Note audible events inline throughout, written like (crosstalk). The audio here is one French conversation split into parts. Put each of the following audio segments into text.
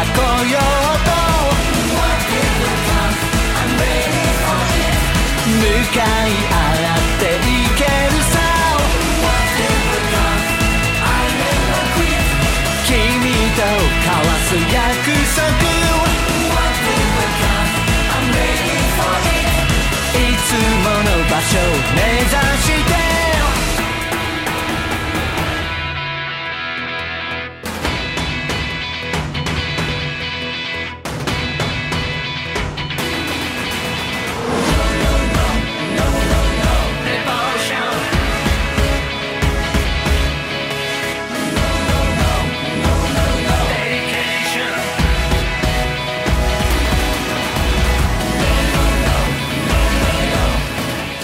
向かい合っていけるさ君と交わす約束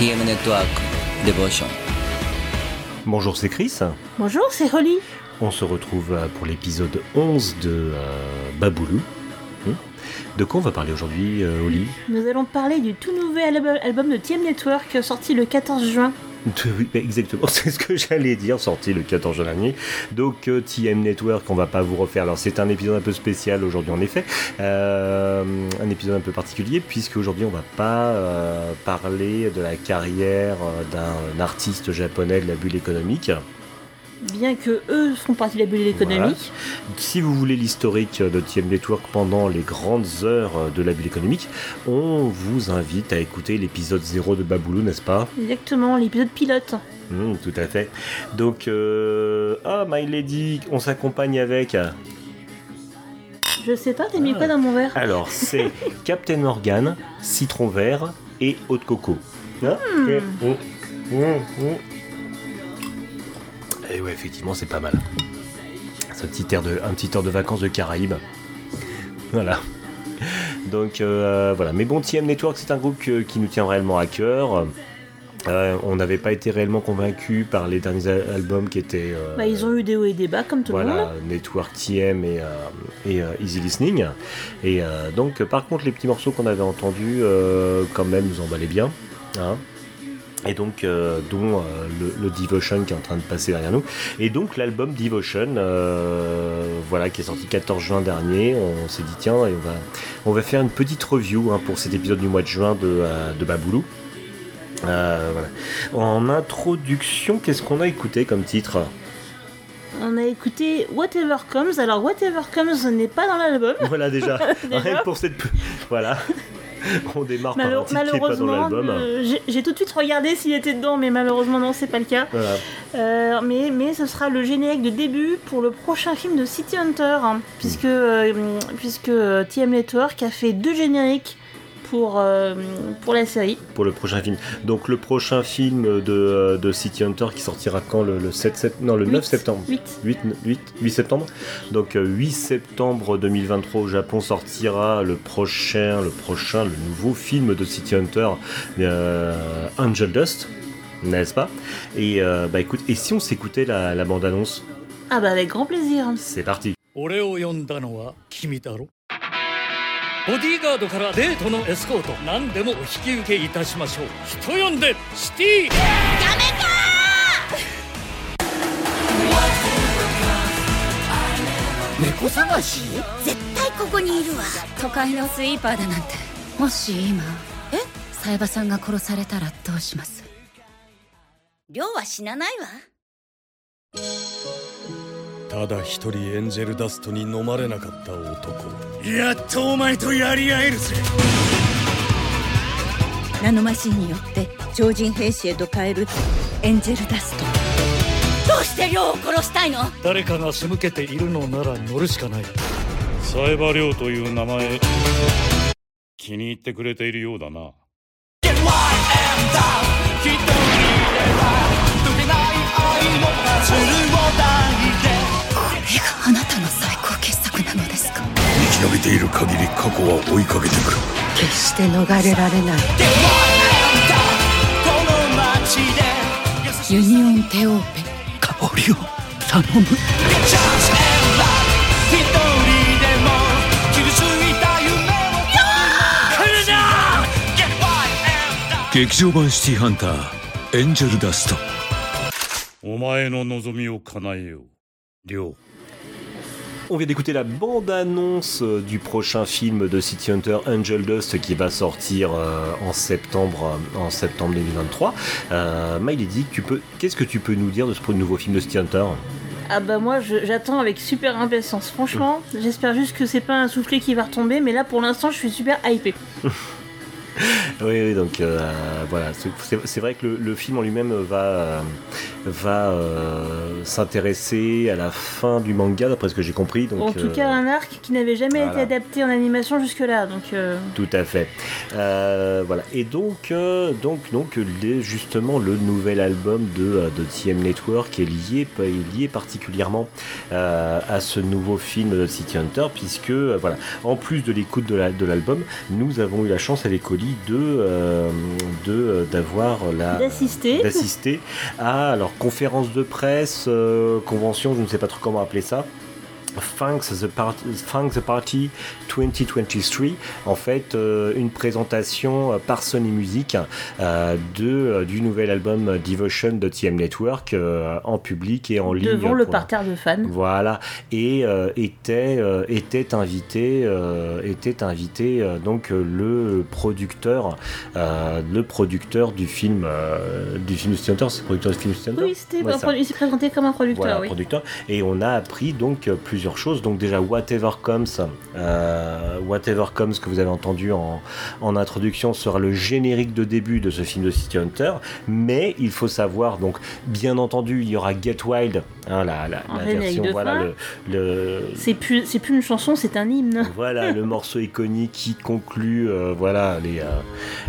TM Network Devotion. Bonjour, c'est Chris. Bonjour, c'est Holly. On se retrouve euh, pour l'épisode 11 de euh, Baboulou. Hmm. De quoi on va parler aujourd'hui, euh, Holly? Nous allons parler du tout nouvel album de TM Network sorti le 14 juin. Oui, exactement, (laughs) c'est ce que j'allais dire, sorti le 14 juin dernier. Donc euh, TM Network, on va pas vous refaire. Alors c'est un épisode un peu spécial aujourd'hui en effet, euh, un épisode un peu particulier puisque aujourd'hui on va pas euh, parler de la carrière d'un artiste japonais de la bulle économique bien que eux font partie de la bulle économique. Si vous voulez l'historique de TM Network pendant les grandes heures de la bulle économique, on vous invite à écouter l'épisode 0 de Baboulou, n'est-ce pas? Exactement, l'épisode pilote. Mmh, tout à fait. Donc, euh... ah, My Lady, on s'accompagne avec... Je sais pas, t'as mis quoi dans mon verre? Alors, c'est (laughs) Captain Morgan, citron vert et eau de coco. Hein? Mmh. Mmh, et ouais, effectivement, c'est pas mal. C'est un petit air de, un petit air de vacances de Caraïbes. Voilà. Donc euh, voilà. Mais bon, TM Network, c'est un groupe qui nous tient réellement à cœur. Euh, on n'avait pas été réellement convaincus par les derniers albums qui étaient. Euh, bah, ils ont eu des hauts et des bas comme tout le monde. Voilà, Network TM et, et Easy Listening. Et donc, par contre, les petits morceaux qu'on avait entendus, quand même, nous emballaient bien. Hein et donc euh, dont euh, le, Devotion qui est en train de passer derrière nous et donc l'album Devotion euh, voilà qui est sorti 14 juin dernier on s'est dit tiens on va on va faire une petite review hein, pour cet épisode du mois de juin de, de Baboulou voilà. en introduction qu'est-ce qu'on a écouté comme titre? On a écouté Whatever Comes. Alors Whatever Comes n'est pas dans l'album. Voilà déjà. (laughs) déjà. pour cette voilà. On démarre par un titre qui pas dans l'album. Euh, j'ai tout de suite regardé s'il était dedans, mais malheureusement non, c'est pas le cas. Euh, mais, mais ce sera le générique de début pour le prochain film de City Hunter, hein, puisque, euh, puisque TM Network a fait deux génériques pour, euh, pour la série. Pour le prochain film. Donc le prochain film de, de City Hunter qui sortira quand le, 7, non, le 9 septembre 8. 8, 8, 8 septembre. Donc 8 euh, septembre 2023 au Japon sortira le prochain, le prochain, le nouveau film de City Hunter, euh, Angel Dust, n'est-ce pas? Et bah écoute, et si on s'écoutait la, la bande-annonce? Ah bah avec grand plaisir. C'est parti. ボディーガードからデートのエスコート何でもお引き受けいたしましょう。人呼んでシティ。ダメか猫探し？絶対ここにいるわ。都会のスイーパーだなんて。もし今え？サイバさんが殺されたらどうします？亮は死なないわただ一人エンジェルダストに飲まれなかった男。やっとお前とやり合えるぜ。ナノマシンによって超人兵士へと変えるエンジェルダスト。どうして亮を殺したいの？誰かが仕向けているのなら乗るしかない。サエバ亮という名前。気に入ってくれているようだな。これがあなたの最高傑作なのですか？生き延びている限り過去は追いかけてくる。決して逃れられない。ユニオンテオーペ。香りを頼む。劇場版シティハンターエンジェルダストお前の望みを叶えよう亮 On vient d'écouter la bande-annonce euh, du prochain film de City Hunter Angel Dust qui va sortir euh, en septembre euh, en septembre 2023. Euh, tu peux, qu'est-ce que tu peux nous dire de ce nouveau film de City Hunter? Ah bah moi j'attends avec super impatience. Franchement, j'espère juste que c'est pas un soufflet qui va retomber, mais là pour l'instant je suis super hypé. (laughs) Oui, oui, donc euh, voilà, c'est- vrai que le, le film en lui-même va, euh, va euh, s'intéresser à la fin du manga, d'après ce que j'ai compris. Donc, en tout euh, cas un arc qui n'avait jamais voilà. été adapté en animation jusque-là, donc Tout à fait. Voilà. Et donc, donc, donc, les- justement, le nouvel album de, de TM Network est lié, est lié particulièrement à ce nouveau film de City Hunter, puisque, voilà, en plus de l'écoute de la- de l'album, nous avons eu la chance avec De, euh, de euh, d'avoir la d'assister. d'assister à alors conférence de presse, euh, convention, je ne sais pas trop comment appeler ça. Thanks the, Party, Thanks the Party 2023, en fait euh, une présentation euh, par Sony Music euh, de, du nouvel album Devotion de TM Network euh, en public et en ligne. devant le parterre de fans. voilà, et était, était invité, était invité donc le producteur, le producteur du film, du film City Hunter, c'est le producteur du film City Hunter? Oui, c'était Ouais, un ça. produ- il s'est présenté comme un producteur, Voilà, oui. producteur. Et on a appris donc euh, plusieurs choses. Donc déjà, Whatever Comes, euh, Whatever Comes que vous avez entendu en, en introduction sera le générique de début de ce film de City Hunter. Mais il faut savoir, donc bien entendu, il y aura Get Wild, hein, la, version, voilà, le, le- C'est plus, c'est plus une chanson, c'est un hymne. voilà le (laughs) morceau iconique qui conclut euh, voilà les, euh,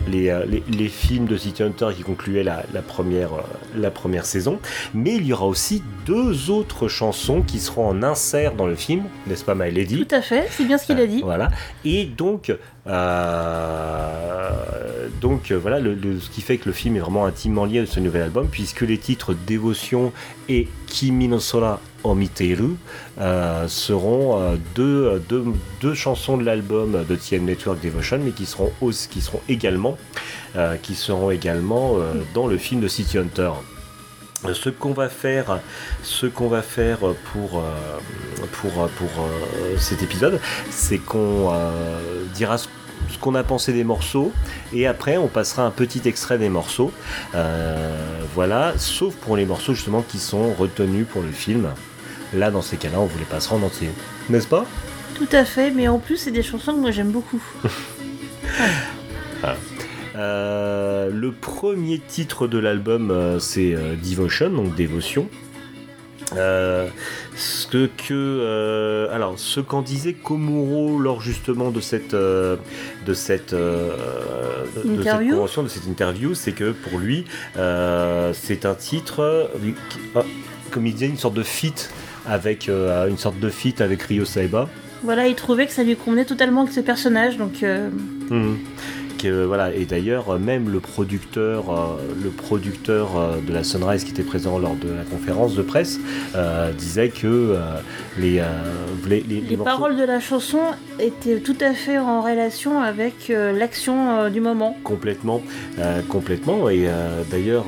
les, les, les films de City Hunter qui concluaient la, la première, la première saison. Mais il y aura aussi deux autres chansons qui seront en insert dans le film, n'est-ce pas, My Lady Tout à fait, c'est bien ce qu'il a dit. Voilà. Et donc, euh, donc euh, voilà, le, le- ce qui fait que le film est vraiment intimement lié à ce nouvel album, puisque les titres Dévotion et Kimi no Sora Omiteru euh, seront euh, deux, deux, deux chansons de l'album de TM Network Devotion, mais qui seront, aussi, qui seront également, qui seront également dans le film de City Hunter. Euh, Ce qu'on va faire, ce qu'on va faire pour euh, pour pour euh, cet épisode, c'est qu'on euh, dira ce ce qu'on a pensé des morceaux et après on passera un petit extrait des morceaux. Euh, voilà sauf pour les morceaux justement qui sont retenus pour le film. Là dans ces cas-là on vous les passera en entier. N'est-ce pas? Tout à fait, mais en plus, c'est des chansons que moi j'aime beaucoup. (laughs) Euh, le premier titre de l'album, euh, c'est euh, Devotion, donc dévotion. Euh, ce que, que euh, alors ce qu'en disait Komuro lors justement de cette euh, de cette euh, de- cette Interview convention de cette interview c'est que pour lui euh, c'est un titre euh, comme il disait une sorte de feat avec euh, une sorte de feat avec Ryo Saiba Voilà, il trouvait que ça lui convenait totalement avec ce personnage, donc euh, Mhm. Que, voilà, et d'ailleurs, euh, même le producteur, euh, le producteur euh, de la Sunrise qui était présent lors de la conférence de presse disait que les, les, les- les les morceaux- paroles de la chanson étaient tout à fait en relation avec l'action du moment. complètement, complètement. Et d'ailleurs,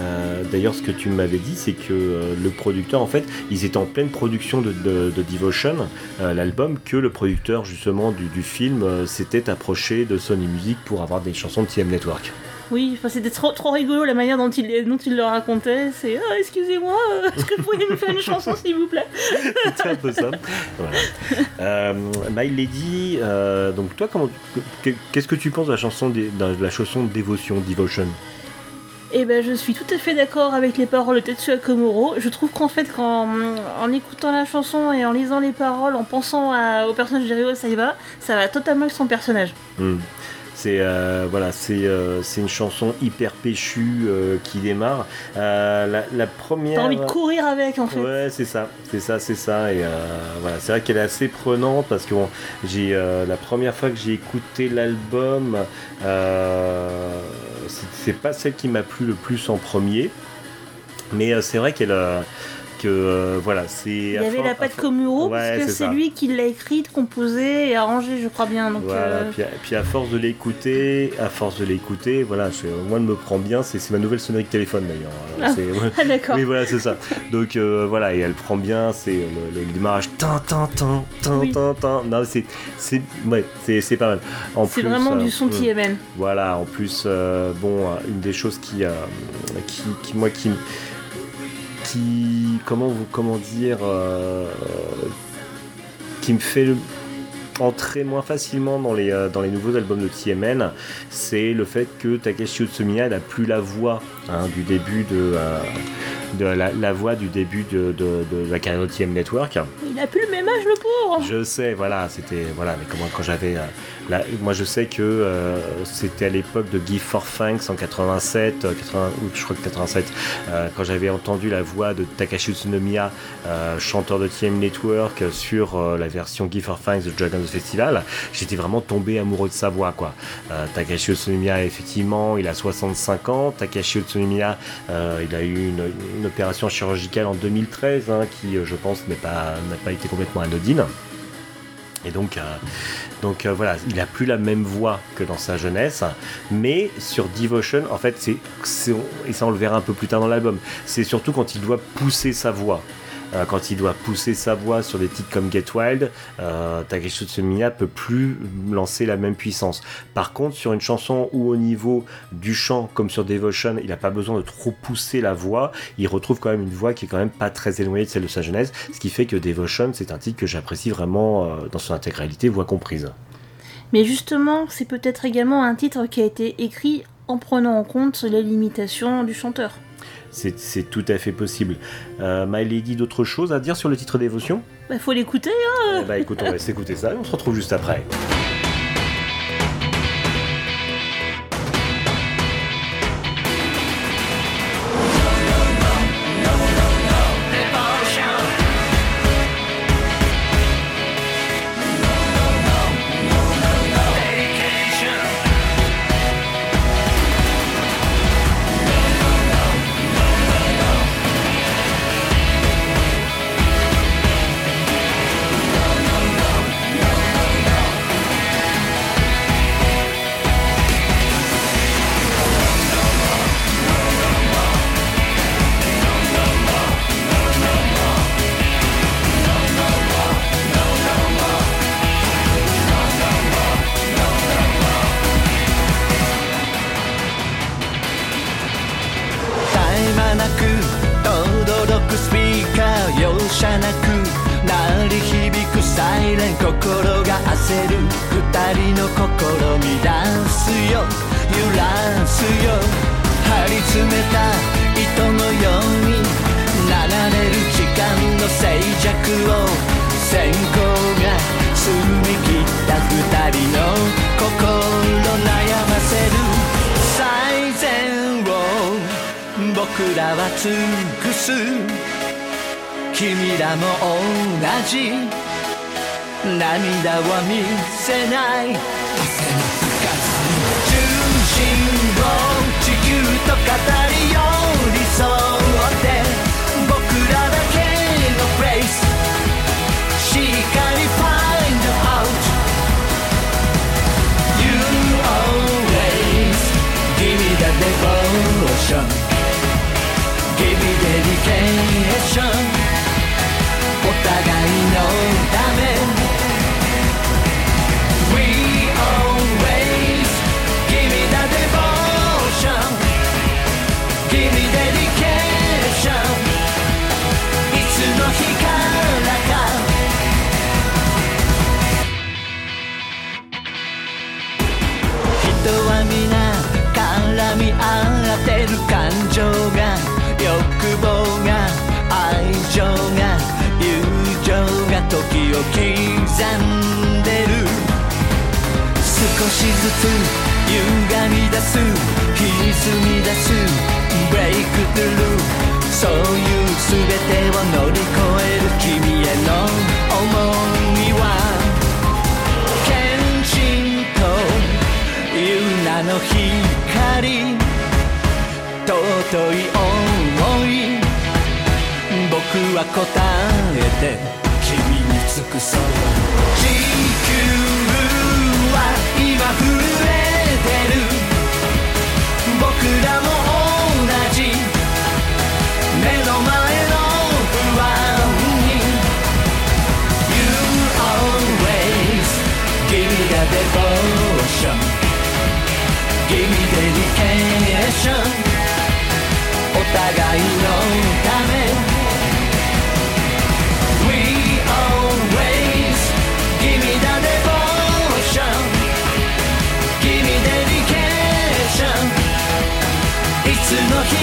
euh, d'ailleurs, ce que tu m'avais dit, c'est que euh, le producteur, en fait, ils étaient en pleine production de, de- de Devotion, euh, l'album, que le producteur justement du, du film s'était approché de Sony Music pour avoir des chansons de TM Network. oui, enfin, c'était trop, trop rigolo la manière dont il, dont il le racontait. C'est ah, excusez-moi, euh, est-ce que vous pourriez me faire une chanson s'il vous plaît? C'est un peu ça. Voilà. Euh, My Lady, euh, donc toi, comment, qu'est-ce que tu penses de la chanson, des- de la chanson Dévotion, Devotion? Eh ben, je suis tout à fait d'accord avec les paroles de Tetsuya Komuro. Je trouve qu'en fait, quand, en écoutant la chanson et en lisant les paroles, en pensant à- au personnage de Ryo Saiba, ça va totalement avec son personnage. Hmm. C'est euh, voilà, c'est euh, c'est une chanson hyper péchue euh, qui démarre. La, la première. T'as envie de courir avec, en fait. Ouais, c'est ça, c'est ça, c'est ça. Et voilà, c'est vrai qu'elle est assez prenante parce que bon, j'ai la première fois que j'ai écouté l'album, c'est pas celle qui m'a plu le plus en premier, mais c'est vrai qu'elle euh, voilà, c'est. Il y avait la patte Komuro, Ouais, parce que c'est lui qui l'a écrite, composée et arrangée, je crois bien. Donc, Voilà, euh, puis, à- puis à force de l'écouter, à force de l'écouter, voilà, c'est- moi elle me prend bien, c'est ma nouvelle sonnerie de téléphone d'ailleurs. Ah. Ah, d'accord. Oui, voilà, c'est ça. Donc euh, voilà, et elle prend bien, c'est le, le démarrage, tin, tin, tin, tin, Oui. tin, tin. Non, c'est, c'est, ouais, pas mal. C'est vraiment du son mm. TMN. Voilà, en plus, bon, une des choses qui, qui, qui moi, qui, qui, comment dire, euh, qui me fait entrer moins facilement dans les, euh, dans les nouveaux albums de TMN, c'est le fait que Takeshi Utsumiya n'a plus la voix hein, du début de, euh, de la, la voix du début de, de- de la carrière de TM Network. Il a plus le même âge, le pauvre Je sais, voilà, c'était voilà, mais comment quand j'avais, euh, moi je sais que euh, c'était à l'époque de Give for Thanks en 87, euh, 80, ou je crois que 87, euh, quand j'avais entendu la voix de Takashi Utsunomiya, euh, chanteur de TM Network, sur la version Give for Thanks de Dragon's Festival, j'étais vraiment tombé amoureux de sa voix, quoi. Takashi Utsunomiya, effectivement, il a 65 ans. Takashi Utsunomiya, euh, il a eu une, opération chirurgicale en 2013, hein, qui, euh, je pense, n'a pas été complètement anodine. Et donc, euh, donc voilà, il a plus la même voix que dans sa jeunesse, mais sur Devotion, en fait, c'est- et ça on le verra un peu plus tard dans l'album, c'est surtout quand il doit pousser sa voix. Euh, quand il doit pousser sa voix sur des titres comme Get Wild, euh, Takeshi peut plus lancer la même puissance. Par contre, sur une chanson où au niveau du chant, comme sur Devotion, il n'a pas besoin de trop pousser la voix, il retrouve quand même une voix qui est quand même pas très éloignée de celle de sa jeunesse, ce qui fait que Devotion, c'est un titre que j'apprécie vraiment euh, dans son intégralité, voix comprise. Mais justement, c'est peut-être également un titre qui a été écrit en prenant en compte les limitations du chanteur. C'est tout à fait possible. Euh, My Lady, d'autres choses à dire sur le titre Dévotion? Bah, faut l'écouter, hein Eh Bah écoute, on va s'écouter ça et on se retrouve juste après. を刻んでる。少しずつ歪み出す。歪み出すブレイクトゥルー。そういう全てを乗り越える君への想いは献身という名の光。尊い想い。僕は答えて。君に尽くそう地球は今震えてる僕らも同じ目の前の不安に You always give me the devotion Give me dedication お互いのため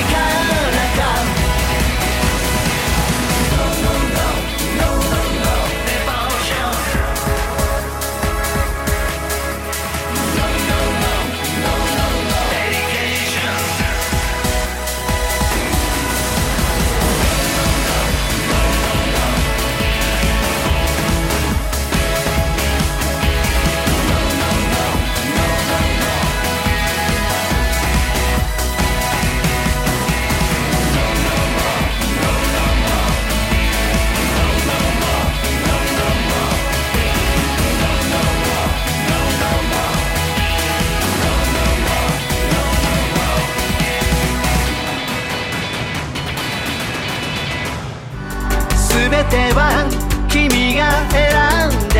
つの全ては君が選んで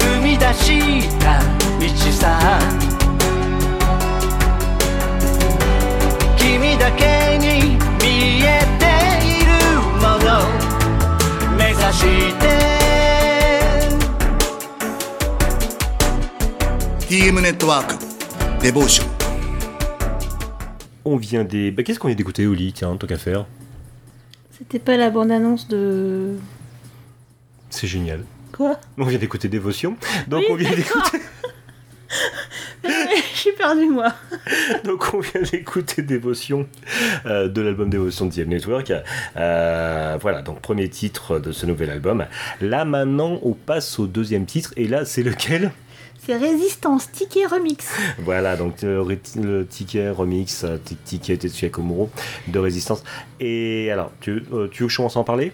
踏み出した道さ君だけに見えているもの目指して TM ネットワークデボーション On vient des. Bah, qu'est-ce qu'on vient d'écouter au lit, tiens, tant qu'à faire C'était pas la bande-annonce de. C'est génial. Quoi On vient d'écouter Dévotion. Donc Oui, on vient d'écouter. (laughs) Suis perdu, moi. (laughs) Donc on vient d'écouter Dévotion euh, de l'album Dévotion de TM Network. Euh, voilà, donc premier titre de ce nouvel album. Là maintenant on passe au deuxième titre et là c'est lequel? C'est Résistance, Ticket Remix. Voilà, donc le, ré- le ticket remix, euh, ti- ticket Tetsuya Komuro de Résistance. Et alors, tu, euh, tu veux que je commence à en parler?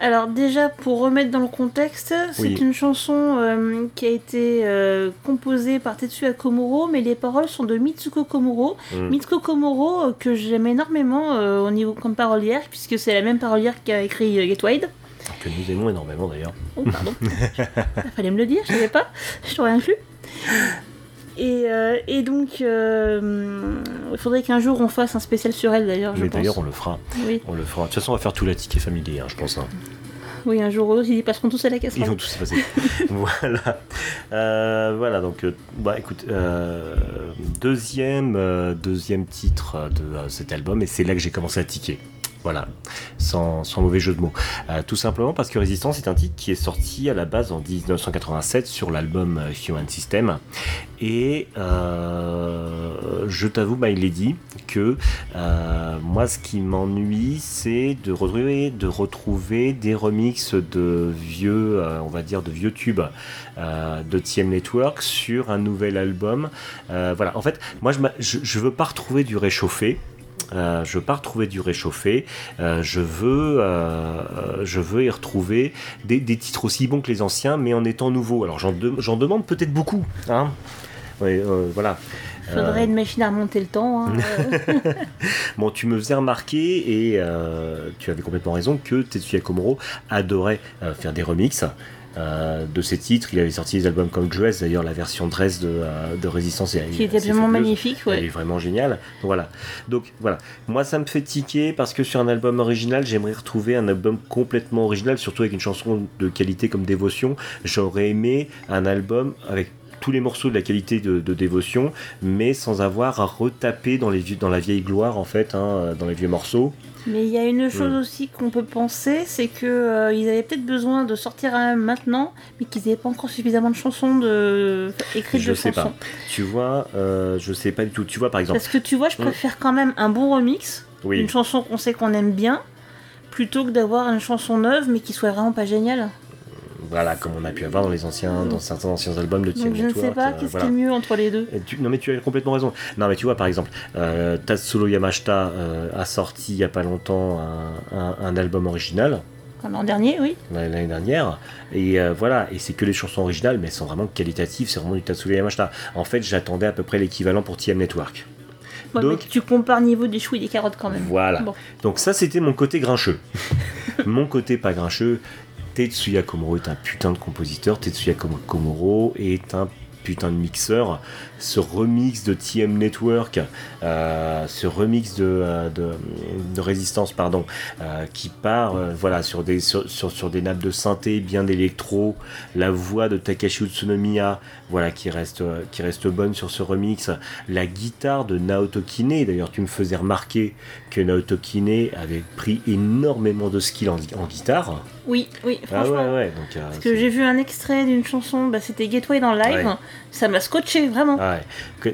Alors déjà, pour remettre dans le contexte, c'est Oui. une chanson euh, qui a été euh, composée par Tetsuya Komuro, mais les paroles sont de Mitsuko Komuro. Mm. Mitsuko Komuro, euh, que j'aime énormément euh, au niveau comme parolière, puisque c'est la même parolière qui a écrit euh, Get Wide. Que nous aimons énormément d'ailleurs. Oh, pardon. Il fallait me le dire, je savais pas. Je t'aurais inclus. Et, euh, et donc, euh, il faudrait qu'un jour on fasse un spécial sur elle d'ailleurs, Mais d'ailleurs, on le fera. Oui. On le fera. De toute façon, on va faire tout la ticket familier, hein, je pense. hein. Oui, un jour ou l'autre, ils y passeront tous à la Ils casserole. vont tous y passer. (laughs) voilà. Euh, voilà, donc, euh, bah écoute, deuxième, deuxième titre de cet album, et c'est là que j'ai commencé à tiquer. Voilà, sans, mauvais jeu de mots. Euh, tout simplement parce que Résistance est un titre qui est sorti à la base en 1987 sur l'album euh, Human System. Et euh, je t'avoue, My Lady, que moi, ce qui m'ennuie, c'est de retrouver, de retrouver des remixes de vieux, on va dire, de vieux tubes de TM Network sur un nouvel album. Voilà, en fait, moi, je, je, je veux pas retrouver du réchauffé. Euh, je veux pas retrouver du réchauffé. Euh, je veux, euh, euh, je veux y retrouver des, des titres aussi bons que les anciens, mais en étant nouveaux. Alors j'en de- j'en demande peut-être beaucoup, hein. Ouais, voilà. Faudrait une machine à remonter le temps. hein. (laughs) Bon, tu me faisais remarquer, et tu avais complètement raison, que Tetsuya Komuro adorait faire des remixes euh, de ses titres. Il avait sorti des albums comme Dress, d'ailleurs la version Dress de, euh, de Résistance est Qui était assez absolument magnifique, ouais. Elle est vraiment géniale. Voilà. Donc voilà. Moi, ça me fait tiquer parce que sur un album original, j'aimerais retrouver un album complètement original, surtout avec une chanson de qualité comme Dévotion. J'aurais aimé un album avec tous les morceaux de la qualité de, de dévotion, mais sans avoir à retaper dans, les, dans la vieille gloire, en fait, hein, dans les vieux morceaux. Mais il y a une chose aussi qu'on peut penser, c'est que euh, ils avaient peut-être besoin de sortir un maintenant, mais qu'ils n'avaient pas encore suffisamment de chansons de écrites Je de sais chansons. pas. Tu vois, euh, je sais pas du tout. Tu vois, par exemple. Parce que tu vois, je Mm. préfère quand même un bon remix, Oui. une chanson qu'on sait qu'on aime bien, plutôt que d'avoir une chanson neuve mais qui soit vraiment pas géniale. Voilà, comme on a pu avoir dans les anciens, dans certains anciens albums de TM Donc je ne sais Network, pas euh, qu'est-ce qui est mieux entre les deux. Tu- non mais tu as complètement raison. Non mais tu vois par exemple, euh, Tatsuro Yamashita euh, a sorti il y a pas longtemps un, un- un album original l'an dernier, oui. l'année dernière et euh, voilà et c'est que les chansons originales mais elles sont vraiment qualitatives, c'est vraiment du Tatsuro Yamashita. En fait j'attendais à peu près l'équivalent pour TM Network. Ouais, Donc- mais tu compares niveau des choux et des carottes quand même. Voilà. Bon. Donc ça c'était mon côté grincheux. (laughs) mon côté pas grincheux, Tetsuya Komuro est un putain de compositeur, Tetsuya Kom- Komuro est un putain de mixeur. Ce remix de TM Network, euh, ce remix de, euh, résistance, pardon, euh, qui part voilà, sur des nappes de synthé bien d'électro, la voix de Takashi Utsunomiya, voilà, qui reste, euh, qui reste bonne sur ce remix, la guitare de Naoto Kine, d'ailleurs tu me faisais remarquer que Naoto Kine avait pris énormément de skill en, en guitare. Oui, oui, Ah franchement. ouais, ouais, donc... euh, Parce que j'ai vu un extrait d'une chanson, bah, c'était Gateway dans le live, Ouais. ça m'a scotché vraiment. Ah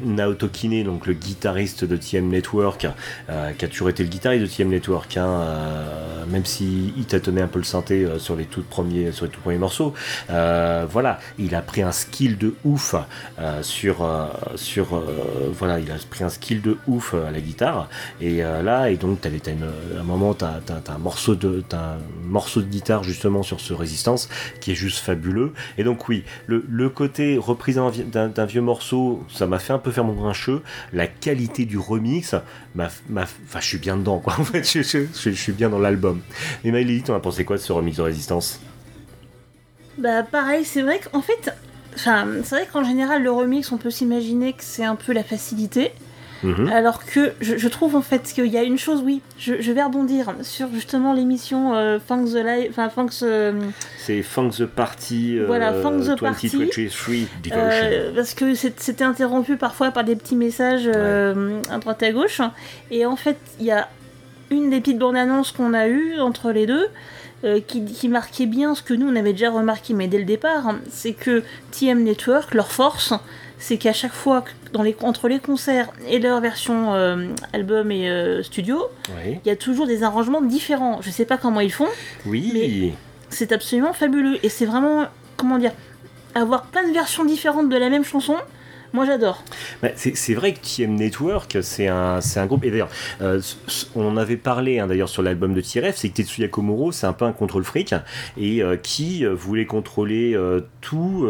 Naoto Kine, donc le guitariste de TM Network, euh, qui a toujours été le guitariste de TM Network, hein, euh, même s'il il tâtonnait un peu le synthé sur les tout premiers, sur les tout premiers morceaux. voilà, il a pris un skill de ouf euh, sur, euh, sur, euh, voilà, il a pris un skill de ouf à la guitare. Et là, et donc t'as, t'as à un moment, t'as, t'as- t'as un morceau de, un morceau de guitare justement sur ce résistance qui est juste fabuleux. Et donc oui, le, le côté reprise d'un, vi- d'un- d'un vieux morceau, ça m'a fait un peu faire mon grincheux. La qualité du remix, m'a, m'a- enfin, je suis bien dedans, quoi. (laughs) En fait, je, je- je- suis bien dans l'album. Et Maëlie, t'en as pensé quoi de ce remix de Résistance? Bah pareil, c'est vrai qu'en fait, enfin, c'est vrai qu'en général le remix, on peut s'imaginer que c'est un peu la facilité. Mhm. Alors que je, je trouve en fait qu'il y a une chose, oui, je, je vais rebondir sur justement l'émission euh, Funk the Live, enfin Funk the, C'est Funk the Party euh, Voilà, Funk the Party. 2023 Devotion. Euh, parce que c'était interrompu parfois par des petits messages euh, à droite à gauche. Et en fait, il y a une des petites bandes annonces qu'on a eues entre les deux euh, qui, qui marquait bien ce que nous on avait déjà remarqué, mais dès le départ, hein, c'est que TM Network, leur force, c'est qu'à chaque fois, dans les, entre les concerts et leur version euh, album et euh, studio, Oui. il y a toujours des arrangements différents. Je sais pas comment ils font, Oui. c'est absolument fabuleux. Et c'est vraiment, comment dire, avoir plein de versions différentes de la même chanson, moi j'adore. C'est vrai que TM Network, c'est un, un groupe. Et d'ailleurs, euh, on avait parlé hein, d'ailleurs sur l'album de TRF, c'est que Tetsuya Komuro, c'est un peu un contrôle fric et euh, qui euh, voulait contrôler euh, tout,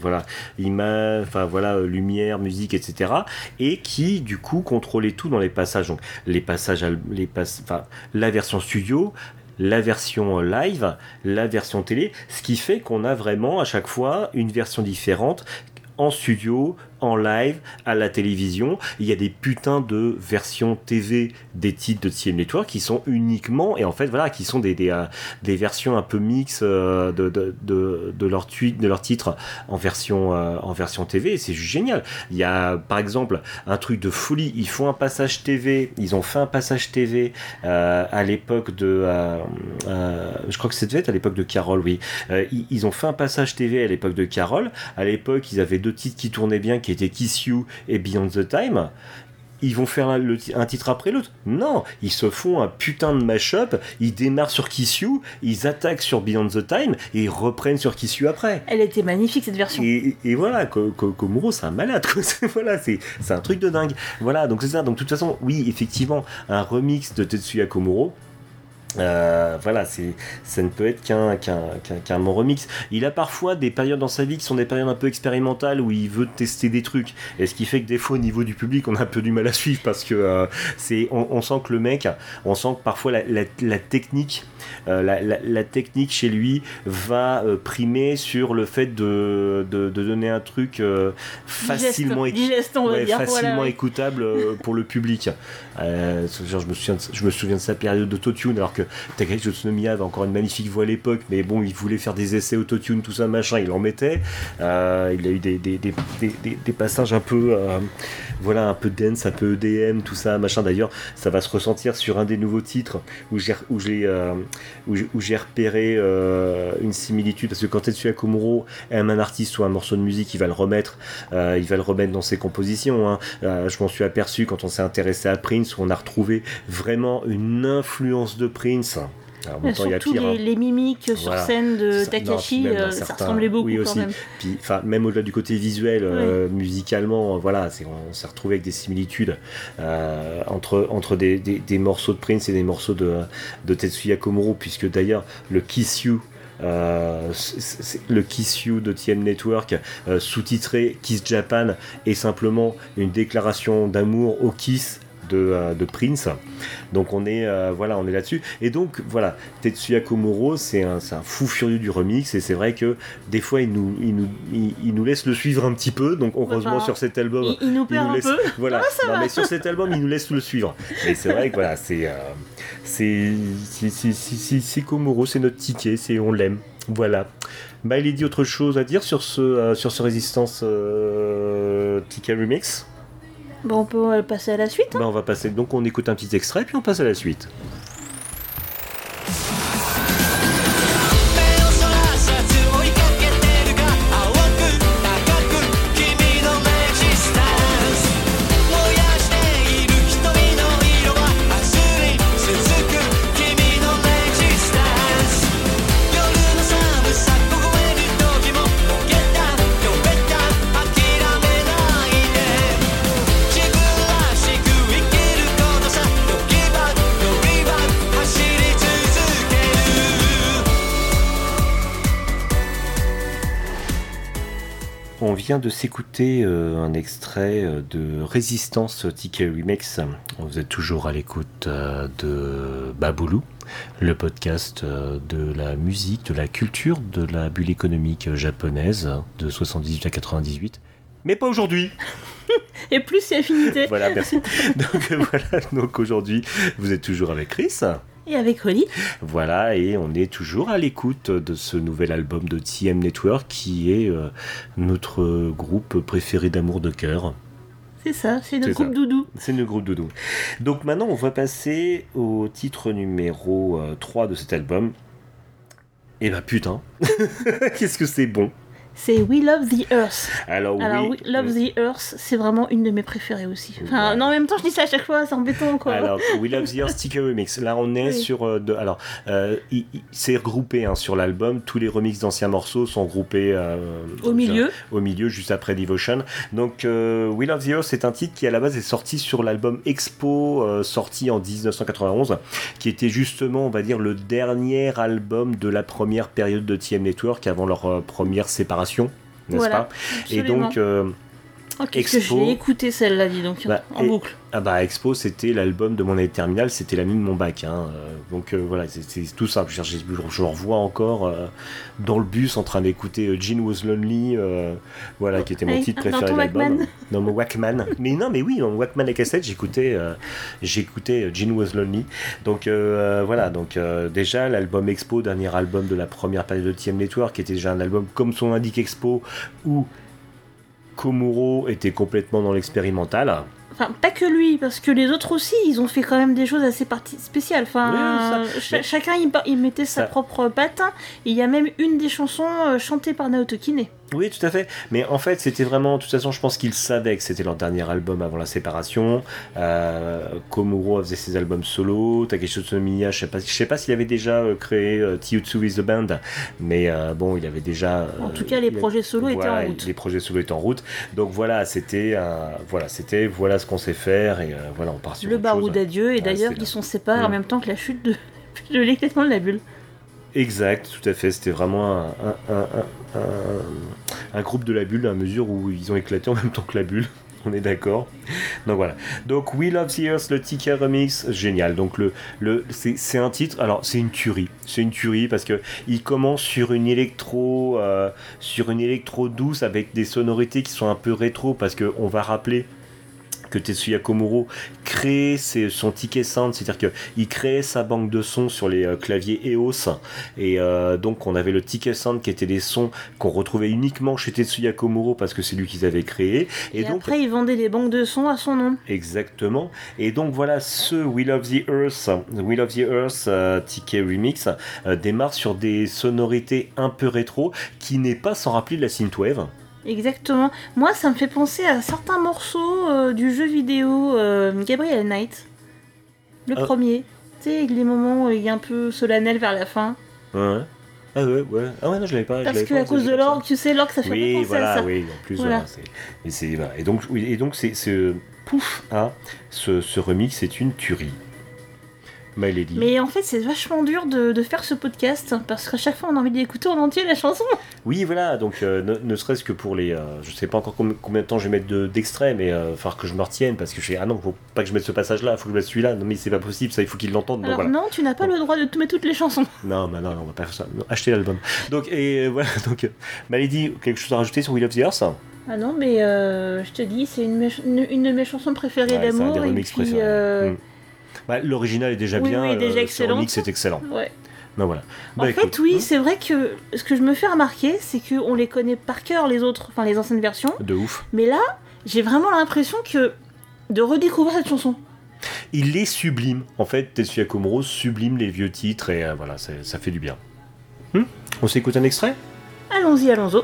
voilà, image, voilà, lumière, musique, etc. Et qui du coup contrôlait tout dans les passages. Donc les passages, les enfin la version studio, la version live, la version télé, ce qui fait qu'on a vraiment à chaque fois une version différente en studio, en live, à la télévision. Il y a des putains de versions TV des titres de TM Network qui sont uniquement, et en fait, voilà, qui sont des, des, euh, versions un peu mix euh, de, de, de, de leur de leur titre en version, euh, en version TV, c'est juste génial. Il y a, par exemple, un truc de folie. Ils font un passage TV, ils ont fait un passage TV à l'époque de. je crois que être à l'époque de Carole, oui. Ils, ils ont fait un passage TV à l'époque de Carole. À l'époque, ils avaient deux titres qui tournaient bien, qui étaient Kiss You et Beyond the Time. Ils vont faire un, le ti- un titre après l'autre. Non, ils se font un putain de mash-up. Ils démarrent sur Kiss You, ils attaquent sur Beyond the Time et ils reprennent sur Kiss You après. Elle était magnifique cette version. Et, et voilà, Ko- Ko- Komuro, c'est un malade. quoi. (laughs) Voilà, c'est un truc de dingue. Voilà, donc c'est ça. Donc de toute façon, oui, effectivement, un remix de Tetsuya Komuro. Euh, voilà, c'est, ça ne peut être qu'un, qu'un, qu'un, qu'un bon remix. Il a parfois des périodes dans sa vie qui sont des périodes un peu expérimentales où il veut tester des trucs. Et ce qui fait que des fois, au niveau du public, on a un peu du mal à suivre parce que euh, c'est, on, on sent que le mec, on sent que parfois la, la, la technique, euh, la, la, technique chez lui va euh, primer sur le fait de, de, de donner un truc facilement, éc- ouais, dire, facilement voilà. écoutable pour le public. Genre, je, me souviens de, je me souviens de sa période d'autotune alors que que Takashi Tsunomiya avait encore une magnifique voix à l'époque, mais bon, il voulait faire des essais autotune, tout ça, machin, il en mettait. Euh, il a eu des, passages un peu, euh, voilà, un peu dance, un peu EDM, tout ça, machin. D'ailleurs, ça va se ressentir sur un des nouveaux titres où j'ai euh, repéré une similitude parce que quand Tetsuya Komuro aime un artiste ou un morceau de musique, il va le remettre, il va le remettre dans ses compositions. Hein. je m'en suis aperçu quand on s'est intéressé à Prince où on a retrouvé vraiment une influence de Prince surtout les, hein. les, mimiques sur scène de Takashi, euh, ça ressemblait beaucoup oui, aussi. même. Puis, même au-delà du côté visuel, euh, musicalement, voilà, on s'est retrouvé avec des similitudes euh, entre, entre des, des, morceaux de Prince et des morceaux de, de Tetsuya Komuro, puisque d'ailleurs le Kiss You le Kiss You de TM Network, sous-titré Kiss Japan, est simplement une déclaration d'amour au Kiss euh, de, Prince. Donc on est euh, voilà, on est là-dessus. Et donc voilà, Tetsuya Komuro, c'est un, un, fou furieux du remix et c'est vrai que des fois il nous, il nous, il, nous laisse le suivre un petit peu. Donc heureusement sur cet album, il, nous perd laisse, un peu. (laughs) Voilà, non, mais sur cet album il nous laisse le suivre. Et c'est vrai que voilà, c'est euh, c'est c'est Komuro, c'est notre ticket, c'est on l'aime. Voilà. Bah, il est dit autre chose à dire sur ce, sur ce Résistance ticket remix? Bon, on peut passer à la suite. Bah, on va passer. Donc, on écoute un petit extrait, puis on passe à la suite. De s'écouter euh, un extrait euh, de Résistance Ticket Remix. Vous êtes toujours à l'écoute euh, de Baboulou, le podcast de la musique, de la culture, de la bulle économique japonaise de 78 à 98. Mais pas aujourd'hui (laughs) Et plus c'est affinité Voilà, merci. Donc (laughs) voilà, donc aujourd'hui, vous êtes toujours avec Chris et avec Rolly. Voilà, et on est toujours à l'écoute de ce nouvel album de TM Network qui est euh, notre groupe préféré d'amour de cœur. C'est ça, c'est notre groupe doudou. C'est notre groupe doudou. Donc maintenant, on va passer au titre numéro 3 euh, de cet album. Et eh bah ben, putain, (laughs) qu'est-ce que c'est bon c'est We Love the Earth. Alors, We Love the Earth, c'est vraiment une de mes préférées aussi. Enfin, non, en même temps, je dis ça à chaque fois, c'est embêtant quoi. Alors, We Love the Earth Sticker Remix. Là, on est sur. Euh, de, alors, euh, c'est regroupé hein, sur l'album. Tous les remixes d'anciens morceaux sont groupés euh, au milieu. Au milieu, juste après Devotion. Donc, We Love the Earth, c'est un titre qui à la base est sorti sur l'album Expo, sorti en 1991, qui était justement, on va dire, le dernier album de la première période de TM Network avant leur première séparation n'est-ce pas? Et donc, oh, Expo. Que j'ai écouté celle-là, dis donc, bah, en boucle. Ah bah Expo c'était l'album de mon année terminale, c'était l'année de mon bac. Hein. Euh, donc euh, voilà, c'est tout simple. Je, je, je, le revois encore euh, dans le bus en train d'écouter Jean Was Lonely, voilà, qui était mon titre préféré de l'album. (laughs) Dans mon Walkman. mais non, mais oui, dans mon Walkman et cassette, j'écoutais j'écoutais Jean Was Lonely. Donc voilà, donc déjà l'album Expo, dernier album de la première période de TM Network, qui était déjà un album comme son indique Expo, où Komuro était complètement dans l'expérimental. Enfin, pas que lui, parce que les autres aussi, ils ont fait quand même des choses assez spéciales. Enfin, chacun il, mettait sa propre patte. Il y a même une des chansons euh, chantées par Naoto Kine. Oui, tout à fait. Mais en fait, c'était vraiment. De toute façon, je pense qu'ils savaient que c'était leur dernier album avant la séparation. Euh, Komuro faisait ses albums solo. Takeshi Tsunomiya, je sais pas, je sais pas s'il avait déjà euh, créé euh, Tiyutsu with the Band, mais euh, bon, il avait déjà. en tout cas, les projets solo étaient en route. Les projets solo étaient en route. Donc voilà, c'était, voilà, c'était, voilà ce qu'on sait faire et voilà, on part sur. Le barou d'adieu et d'ailleurs, ils sont séparés en mm. même temps que la chute de, (laughs) de l'éclatement de la bulle. Exact, tout à fait. C'était vraiment un, groupe de la bulle à mesure où ils ont éclaté en même temps que la bulle. (laughs) On est d'accord. Donc voilà. Donc We Love the le ticket remix, génial. Donc le, le c'est un titre. Alors c'est une tuerie. C'est une tuerie parce que il commence sur une électro, euh, sur une électro douce avec des sonorités qui sont un peu rétro parce que on va rappeler que Tetsuya Komuro crée ses- son ticket sound, c'est-à-dire qu'il créait sa banque de sons sur les euh, claviers EOS, et euh, donc on avait le ticket sound qui était des sons qu'on retrouvait uniquement chez Tetsuya Komuro parce que c'est lui qu'ils avaient créé, Et, et, donc après, il vendait des banques de sons à son nom. Exactement. Et donc voilà, ce We Love the Earth, We Love the Earth euh, Ticket Remix démarre sur des sonorités un peu rétro, qui n'est pas sans rappeler de la synthwave. Exactement. Moi, ça me fait penser à certains morceaux euh, du jeu vidéo euh, Gabriel Knight. Le Ah. premier. Tu sais, les moments où il est un peu solennel vers la fin. Ouais. Ah ouais, ouais. Ah ouais, non, je l'avais pas. Parce l'avais que pas à cause de l'orgue, tu sais, l'orgue, ça fait Oui, penser voilà, à ça. oui, en plus, Voilà. voilà, c'est- et, et donc, oui, et donc c'est, c'est- pouf, hein, ce, ce remix, c'est une tuerie. My Lady. Mais en fait, c'est vachement dur de, de faire ce podcast parce qu'à chaque fois, on a envie d'écouter en entier la chanson. Oui, voilà, donc euh, ne, ne serait-ce que pour les. euh, je sais pas encore com- combien de temps je vais mettre de- d'extraits, mais il va falloir que je me retienne parce que je fais Ah non, faut pas que je mette ce passage-là, faut que je mette celui-là. Non, mais c'est pas possible, ça, il faut qu'ils l'entendent. donc Alors voilà. non, tu n'as pas le droit de tout mettre toutes les chansons. (laughs) Non, bah non, non, on va pas faire ça. Non, achetez l'album. Donc, et euh, voilà, (laughs) donc, euh, Malady, quelque chose à rajouter sur Will of the Earth? Ah non, mais euh, je te dis, c'est une, une, une de mes chansons préférées Ouais, c'est un d'amour. et puis, préférés. euh, Mm. Bah, L'original est déjà Oui, bien, oui, déjà euh, ce excellente. remix est excellent. ouais. Ben voilà. En Bah, fait, écoute, oui, c'est vrai que ce que je me fais remarquer, c'est qu'on les connaît par cœur, les autres, enfin les anciennes versions. De ouf. Mais là, j'ai vraiment l'impression que de redécouvrir cette chanson. Il est sublime. En fait, Tetsuya Komuro sublime les vieux titres et euh, voilà, ça fait du bien. Hmm On s'écoute un extrait? Allons-y, allons-y.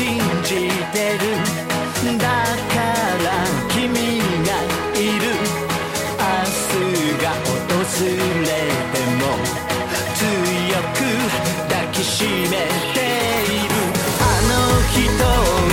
信じてるだから君がいる明日が訪れても強く抱きしめているあの人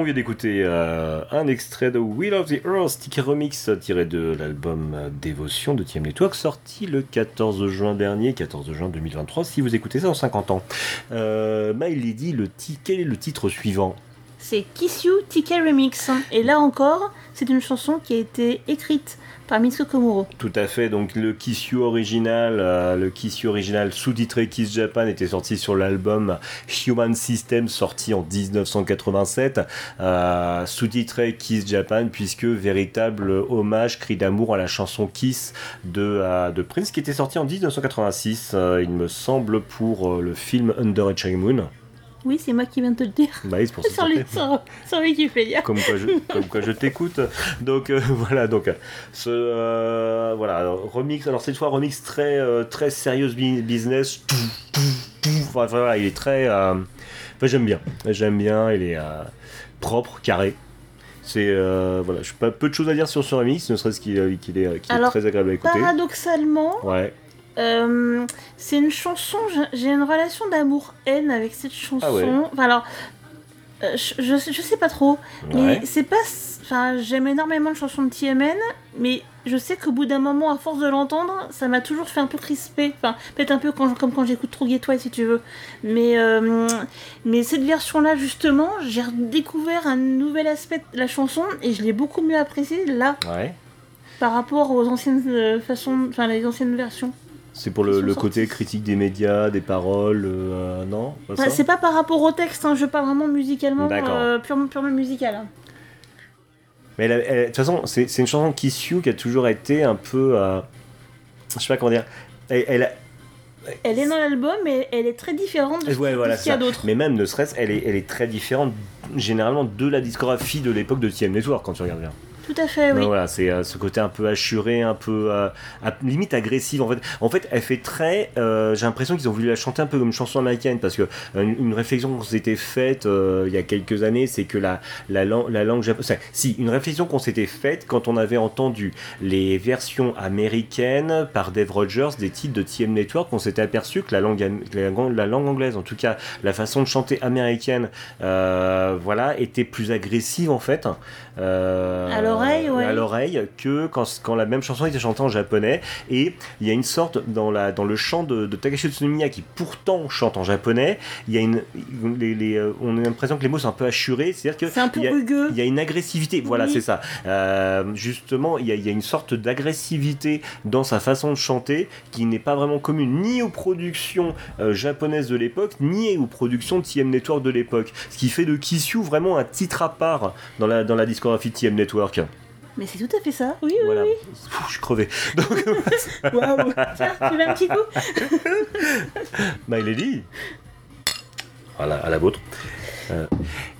On vient d'écouter euh, un extrait de Will of the Earth, sticker remix tiré de l'album Dévotion de TM Network, sorti le 14 juin dernier, 14 juin 2023, si vous écoutez ça en 50 ans. Euh, My Lady, le quel est le titre suivant? C'est Kiss You Ticket Remix. Et là encore, c'est une chanson qui a été écrite par Mitsuko Komuro. Tout à fait, donc le Kiss You original, euh, le Kiss You original sous-titré Kiss Japan était sorti sur l'album Human System sorti en 1987, euh, sous-titré Kiss Japan puisque véritable hommage, cri d'amour à la chanson Kiss de, euh, Prince qui était sorti en 1986, euh, il me semble, pour le film Under a Moon. Oui, c'est moi qui viens de te le dire. Bah c'est pour ça sur, Wikipédia. comme quoi je, comme quoi je t'écoute. Donc euh, (laughs) voilà, donc euh, ce euh, voilà alors, remix. Alors cette fois remix très euh, très sérieuse business. Enfin, voilà, il est très. enfin, j'aime bien, j'aime bien. Il est propre, carré. C'est euh, voilà, je pas peu de choses à dire sur ce remix, ne serait-ce qu'il est, qu'il est Alors, très agréable à écouter. Paradoxalement, Ouais. Euh, c'est une chanson, j'ai- une relation d'amour-haine avec cette chanson. Ah ouais. Enfin, alors, euh, je, je, sais- je sais pas trop, mais Ouais. c'est pas. Enfin, j'aime énormément de chansons de TMN, mais je sais qu'au bout d'un moment, à force de l'entendre, ça m'a toujours fait un peu crisper. Enfin, peut-être un peu quand, comme quand j'écoute Trop si tu veux. Mais, euh, mais cette version-là, justement, j'ai redécouvert un nouvel aspect de la chanson et je l'ai beaucoup mieux appréciée là Ouais. par rapport aux anciennes façons, enfin les anciennes versions. C'est pour le, côté critique des médias, des paroles, euh, non c'est pas par rapport au texte, hein, je parle vraiment musicalement, euh, purement, purement musical. hein. Mais de toute façon, c'est une chanson Kiss You qui a toujours été un peu. euh, je sais pas comment dire. Elle, elle a- Elle est dans l'album, mais elle est très différente de ce voilà, qu'il y a ça. d'autre. Mais même ne serait-ce, elle est, elle est très différente généralement de la discographie de l'époque de TM Network quand tu regardes bien. Tout à fait, oui. Voilà, c'est euh, ce côté un peu assuré, un peu euh, à- limite agressif. En fait, en fait, elle fait très. euh, J'ai l'impression qu'ils ont voulu la chanter un peu comme une chanson américaine parce que une, réflexion qu'on s'était faite il y a quelques années, c'est que la la, la langue japonaise. Si une réflexion qu'on s'était faite quand on avait entendu les versions américaines par Dave Rogers des titres de TM Network, on s'était aperçu que la langue la, langue- la langue anglaise, en tout cas la façon de chanter américaine, voilà, était plus agressive en fait. Euh, À l'oreille, ouais. à l'oreille que quand, quand la même chanson était chantée en japonais. Et il y a une sorte, dans, la, dans le chant de, de Takashi Tsunomiya, qui pourtant chante en japonais, il y a une, les, les, euh, on a l'impression que les mots sont un peu assurés, c'est-à-dire que C'est un peu il y a- rugueux. il y a une agressivité, voilà, c'est ça. Euh, justement, il y, a, il y a une sorte d'agressivité dans sa façon de chanter qui n'est pas vraiment commune ni aux productions euh, japonaises de l'époque, ni aux productions de TM Network de l'époque. Ce qui fait de Kiss You vraiment un titre à part dans la, dans la discographie de TM Network. Mais c'est tout à fait ça. Oui, oui, Voilà. oui. Pff, je suis crevé. Donc, (laughs) Waouh. Tiens, (laughs) tu veux un petit coup My Lady. Voilà, à la vôtre. Euh,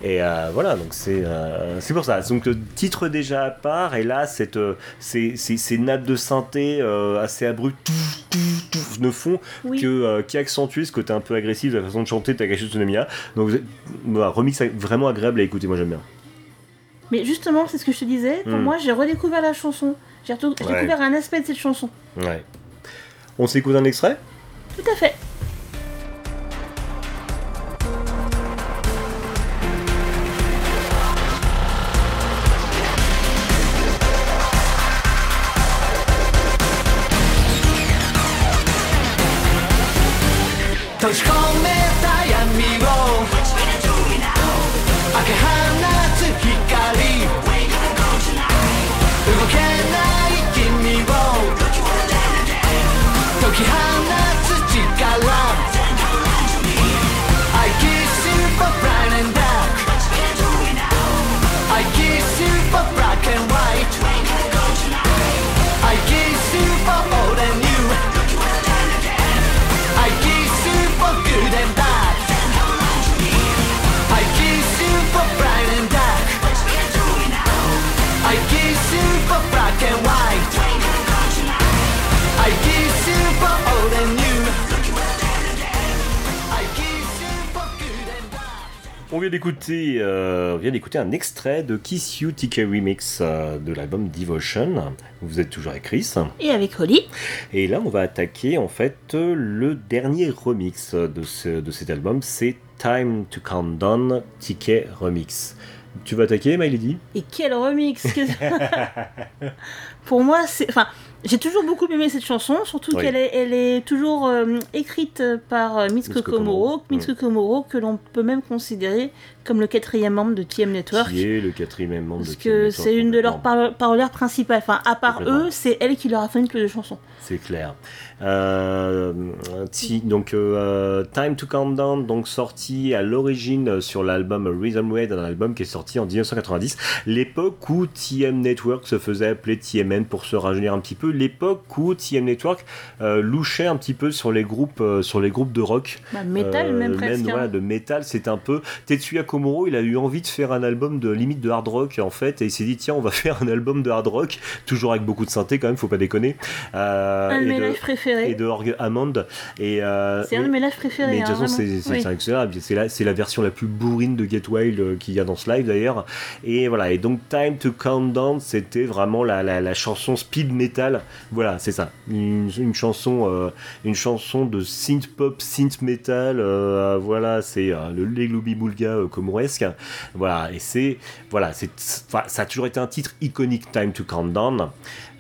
et euh, voilà, donc c'est euh, c'est pour ça. Donc le titre déjà à part, et là, cette, euh, ces, ces, ces nappes de synthé euh, assez abruptes ne font Oui. que, euh, qui accentuent ce côté un peu agressif de la façon de chanter de Takashi Tsunomiya. Donc voilà, remix vraiment agréable à écouter, moi j'aime bien. Mais justement, c'est ce que je te disais. Pour Hmm. moi, j'ai redécouvert la chanson. J'ai retou- j'ai Ouais. découvert un aspect de cette chanson. Ouais. On s'écoute un extrait? Tout à fait. On vient d'écouter, euh, on vient d'écouter un extrait de Kiss You TK Remix euh, de l'album Devotion. Vous êtes toujours avec Chris. Et avec Holly. Et là, on va attaquer en fait le dernier remix de, ce- de cet album. C'est Time to Count Down TK Remix. Tu vas attaquer, My Lady Et quel remix que- (laughs) Pour moi, c'est. Enfin, j'ai toujours beaucoup aimé cette chanson, surtout Oui. qu'elle est, elle est toujours euh, écrite par euh, Mitsuko Komoro. Mitsuko Komoro, que l'on peut même considérer comme le quatrième membre de TM Network. Qui est le quatrième membre Parce de que TM c'est Network, une de leurs par parolières principales. Enfin, à part eux, c'est elle qui leur a fait une plus de chansons. C'est clair. Euh, donc euh, Time to Count Down, donc sorti à l'origine sur l'album Rhythm Red, un album qui est sorti en 1990. L'époque où TM Network se faisait appeler Pour se rajeunir un petit peu. L'époque où TM Network euh, louchait un petit peu sur les groupes, euh, sur les groupes de rock. Bah, métal, Euh, même presque. hein. voilà, de métal, c'est un peu. Tetsuya Komuro, il a eu envie de faire un album de limite de hard rock en fait, et il s'est dit tiens, on va (laughs) faire un album de hard rock, toujours avec beaucoup de synthé quand même, faut pas déconner. Un de et mes de- lives préférés. Et de Orgue Hammond. C'est un de mes lives préférés. mais de toute hein, façon, c'est Oui. c'est la, version la plus bourrine de Get Wild qu'il y a dans ce live d'ailleurs. Et voilà. Et donc, Time to Count Down, c'était vraiment la, la, la chanson speed metal. Voilà, c'est ça. Une, chanson, euh, une chanson de synth pop, synth metal. euh, voilà, c'est euh, le Leglobi Bulga euh, comouresque. Voilà. Et c'est, voilà, c'est, ça a toujours été un titre iconique, Time to Count Down.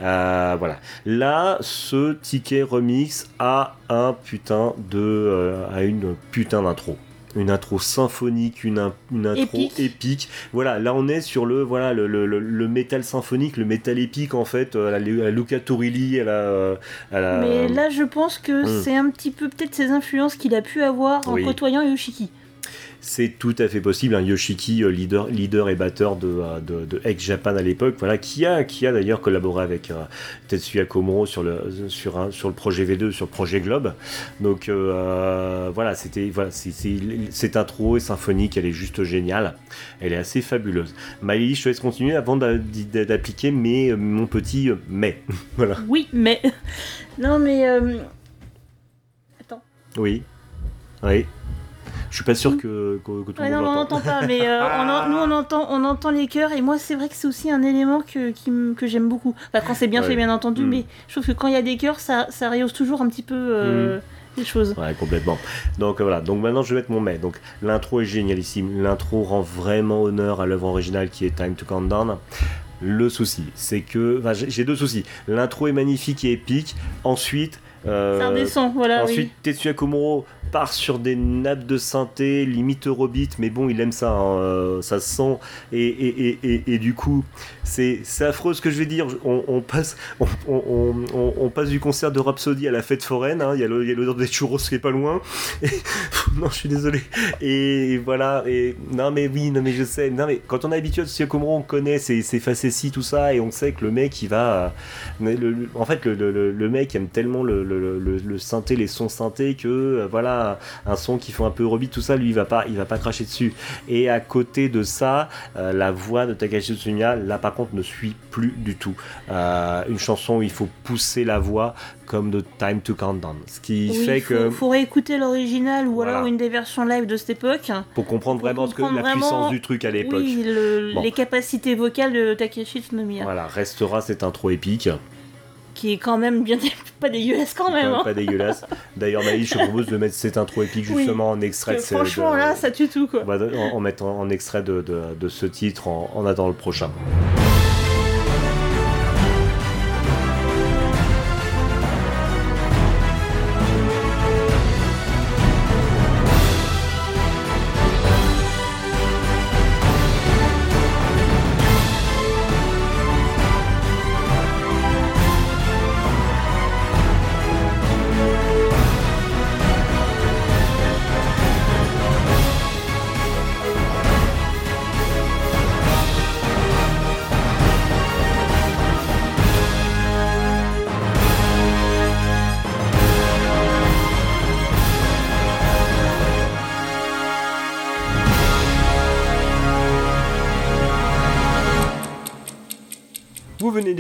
Euh, voilà. Là, ce ticket remix a un putain de, euh, a une putain d'intro. Une intro symphonique, une, une intro Épique. épique. Voilà, là on est sur le voilà le, le, métal symphonique, le métal épique en fait, euh, à la, à Luca Turilli, à la, euh, à la- Mais là, je pense que Hmm. c'est un petit peu peut-être ses influences qu'il a pu avoir en Oui. côtoyant Yoshiki. C'est tout à fait possible. Un Yoshiki, leader, leader et batteur de, de, de Ex Japan à l'époque, voilà, qui a, qui a d'ailleurs collaboré avec Tetsuya Komuro sur le, sur, un, sur le projet V2, sur le projet Globe. Donc voilà, c'était voilà, cette intro symphonique, elle est juste géniale. Elle est assez fabuleuse. Maïli, je te laisse continuer avant d'appliquer mon petit mais. (laughs) voilà. Oui, mais. Non, mais. Attends. Oui. Oui. Je suis pas sûr que, que, tout le monde non, on n'entend pas, mais euh, nous on entend, on entend les chœurs et moi c'est vrai que c'est aussi un élément que, que j'aime beaucoup. Enfin, quand c'est bien fait, bien entendu, mm. mais je trouve que quand il y a des chœurs, ça, ça rehausse toujours un petit peu euh, mm. les choses. Ouais, complètement. Donc voilà. Donc maintenant je vais mettre mon mais. Donc l'intro est génialissime. L'intro rend vraiment honneur à l'œuvre originale qui est Time to Count Down. Le souci, c'est que, enfin, j'ai deux soucis. L'intro est magnifique et épique. Ensuite, euh, ça voilà. Ensuite, Tetsuya Komuro part sur des nappes de synthé, limite Eurobeat, mais bon, il aime ça, hein, euh, ça se sent. Et, et, et, et, du coup, c'est affreux ce que je vais dire. On, passe, on, passe du concert de Rhapsody à la fête foraine. Hein. Il y a l'odeur des churros qui est pas loin. (laughs) non, je suis désolé. Et voilà. Et non, mais oui, non, mais je sais. Non, mais quand on est habitué à Komuro, on connaît ses, ses facéties, tout ça, et on sait que le mec, il va. en fait, le, le, le, mec aime tellement le, synthé, les sons synthés que euh, voilà un son qui fait un peu Eurobeat, tout ça, lui, il va pas, il va pas cracher dessus. Et à côté de ça, euh, la voix de Takashi Tsunya, là par contre, ne suit plus du tout. Euh, une chanson où il faut pousser la voix comme de Time to Countdown. Ce qui fait que. Il faut réécouter l'original ou alors une des versions live de cette époque. Pour comprendre vraiment ce que la puissance du truc à l'époque. Oui, les capacités vocales de Takeshi Tsunomiya. Voilà, restera cette intro épique qui est quand même bien (laughs) pas dégueulasse quand même. Pas, hein. dégueulasse. D'ailleurs, Maïs, je te propose de mettre cette intro épique justement en extrait. De, franchement, là, ça tue tout quoi. en, mettant en extrait de, de, ce titre en, en attendant le prochain.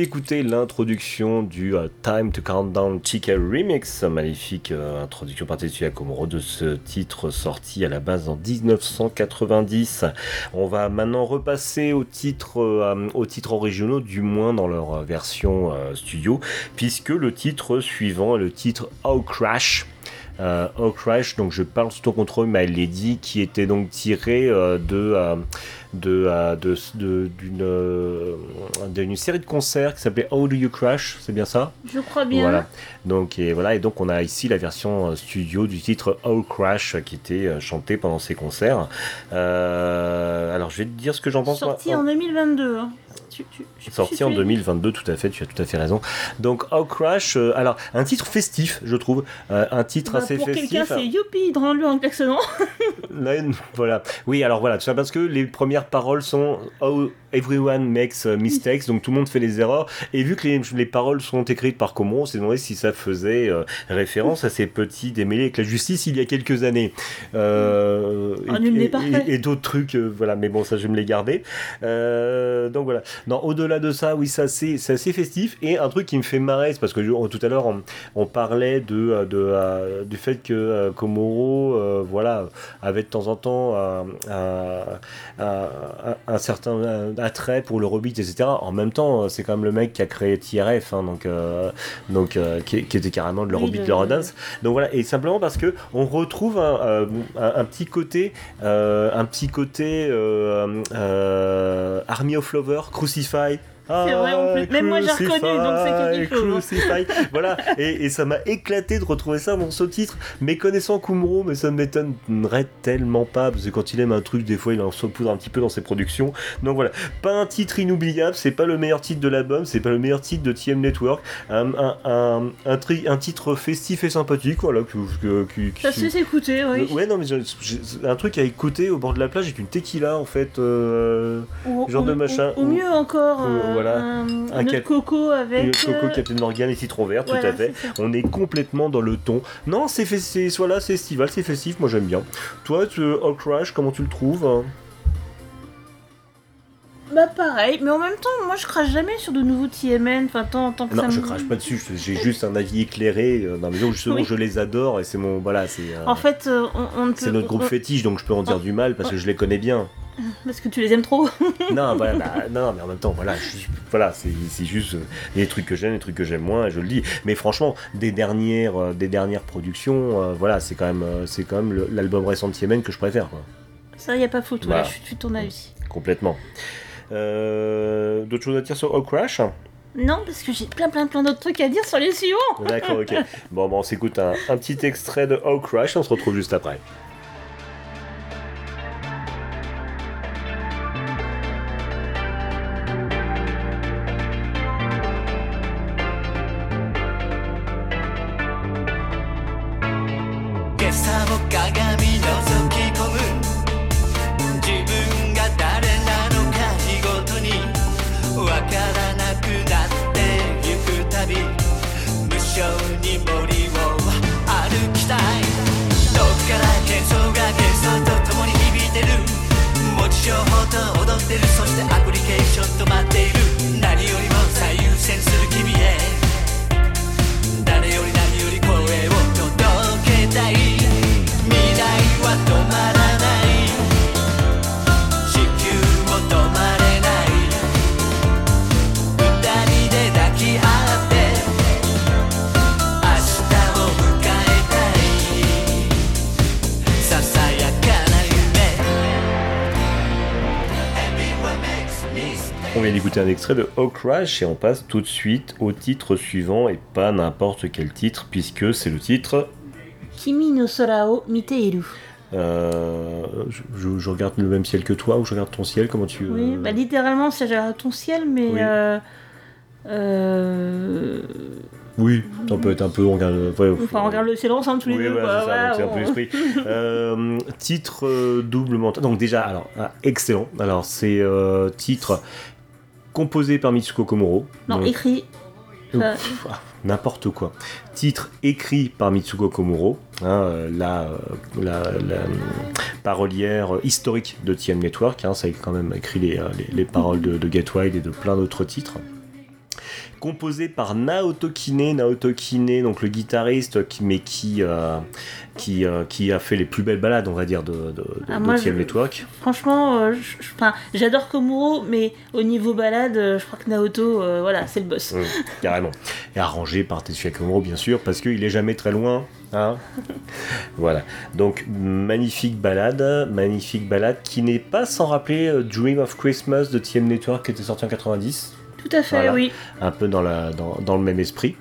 D'écouter l'introduction du euh, Time to Countdown Chica Remix, magnifique euh, introduction par Tetsuya Komuro de ce titre sorti à la base en 1990. On va maintenant repasser aux titres, euh, aux titres originaux, du moins dans leur version studio, puisque le titre suivant est le titre How Crash. Euh, Crash, donc je parle sous ton contrôle, mais elle dit, qui était donc tiré de euh, d'une série de concerts qui s'appelait How Do You Crash, c'est bien ça? Je crois bien. Voilà. Donc, et voilà, et donc on a ici la version euh, studio du titre How Crash qui était euh, chanté pendant ces concerts. alors je vais te dire ce que j'en pense. Sorti en 2022. Hein. Sorti en 2022, tout à fait, tu as tout à fait raison. Donc, How Crash, alors un titre festif, je trouve, un titre bah, assez festif. Pour quelqu'un, c'est youpi, dans un klaxonnant. (laughs) voilà. Oui, alors voilà, tout ça parce que les premières paroles sont How everyone makes mistakes, donc tout le monde fait des erreurs. Et vu que les, paroles sont écrites par Comron, on s'est demandé si ça faisait euh, référence à ces petits démêlés avec la justice il y a quelques années. Euh, et, d'autres trucs, euh, voilà, mais bon, ça je vais me les garder. donc voilà. Non, au-delà de ça, oui, ça c'est assez festif. Et un truc qui me fait marrer, c'est parce que tout à l'heure on, parlait de, de du fait que Komoro, voilà, avait de temps en temps un, certain attrait pour le Robit, etc. En même temps, c'est quand même le mec qui a créé TRF, hein, donc, euh, donc euh, qui, était carrément de l'Eurobeat, de Rodance. Donc voilà, et simplement parce que on retrouve un, euh, un, petit côté, un petit côté Army of Lover, Crucify, C'est vrai, en plus. Même moi, j'ai reconnu, donc c'est quelque chose. Crucify. voilà, et, et ça m'a éclaté de retrouver ça dans ce titre. Mais connaissant Kumuro, mais ça ne m'étonnerait tellement pas, parce que quand il aime un truc, des fois, il en saupoudre un petit peu dans ses productions. Donc voilà, pas un titre inoubliable, c'est pas le meilleur titre de l'album, c'est pas le meilleur titre de TM Network. Un, un, un, un, tri- un titre festif et sympathique, voilà. Que, que- que- Ça se laisse écouter, oui. Ouais, non, mais un truc à écouter au bord de la plage avec une tequila, en fait. euh, Ou- genre ou- de machin. Ou, mieux encore, ou- euh, voilà. un, Un un autre cap- coco avec. le Coco, euh, Captain Morgan et Citron Vert, tout à fait. On est complètement dans le ton. Non, c'est voilà, c'est estival, c'est festif, moi j'aime bien. Toi, tu, All Crash, comment tu le trouves hein? Bah pareil, mais en même temps, moi je crache jamais sur de nouveaux TMN, enfin tant, tant que ça Non, je me- crache pas dessus, j'ai juste un avis éclairé euh, dans la mesure où justement Oui. je les adore et c'est mon. Voilà, c'est. euh, En fait, euh, on, on ne peut. c'est notre groupe on- fétiche, donc je peux en dire du mal parce que je les connais bien. Parce que tu les aimes trop. (laughs) non, voilà, bah, non, mais en même temps, voilà, je- voilà, c'est c'est juste euh, des trucs que j'aime, des trucs que j'aime moins, et je le dis. Mais franchement, des dernières, euh, des dernières productions, euh, voilà, c'est quand même, euh, c'est quand même le- l'album récent de Yemen que je préfère, quoi. ça, y a pas photo, Voilà. là, je suis je suis de ton avis. complètement. Euh, D'autres choses à dire sur All Crash Non, parce que j'ai plein, plein, plein d'autres trucs à dire sur les suivants. D'accord, ok. (laughs) Bon, bon, on s'écoute un, un petit extrait de All Crash, on se retrouve juste après. Extrait de All Crash et on passe tout de suite au titre suivant et pas n'importe quel titre puisque c'est le titre. Kimi no Sorao Miteiru. euh, je, je- je regarde le même ciel que toi ou je regarde ton ciel Comment tu. Oui, bah littéralement, c'est ton ciel, mais. Oui. euh, euh, Oui, ça peut être un peu. On regarde, ouais, Enfin, on regarde le ciel ensemble tous les Oui, deux. voilà, c'est voilà, un peu l'esprit. Euh, titre euh, doublement. Donc déjà, alors ah, excellent. Alors c'est euh, titre composé par Mitsuko Komuro. Non, Donc, écrit. Ah, (laughs) N'importe quoi. Titre écrit par Mitsuko Komuro, hein, euh, la, euh, la, la, euh, parolière euh, historique de TM Network. Hein, ça a quand même écrit les, euh, les, les paroles de, de Get Wild et de plein d'autres titres. Composé par Naoto Kine, Naoto Kine, donc le guitariste, qui, mais qui, euh, qui, euh, qui a fait les plus belles balades, on va dire, de, de, de- Ah, de moi, TM je- Network. Franchement, euh, j'adore Komuro, mais au niveau balade, je crois que Naoto, euh, voilà, c'est le boss. Mmh, carrément. Et arrangé par Tetsuya Komuro, bien sûr, parce qu'il est jamais très loin. Hein (laughs) voilà. Donc, magnifique balade, magnifique balade qui n'est pas sans rappeler Dream of Christmas de TM Network qui était sorti en 90. Tout à fait, Voilà. oui. Un peu dans, la, dans, dans le même esprit.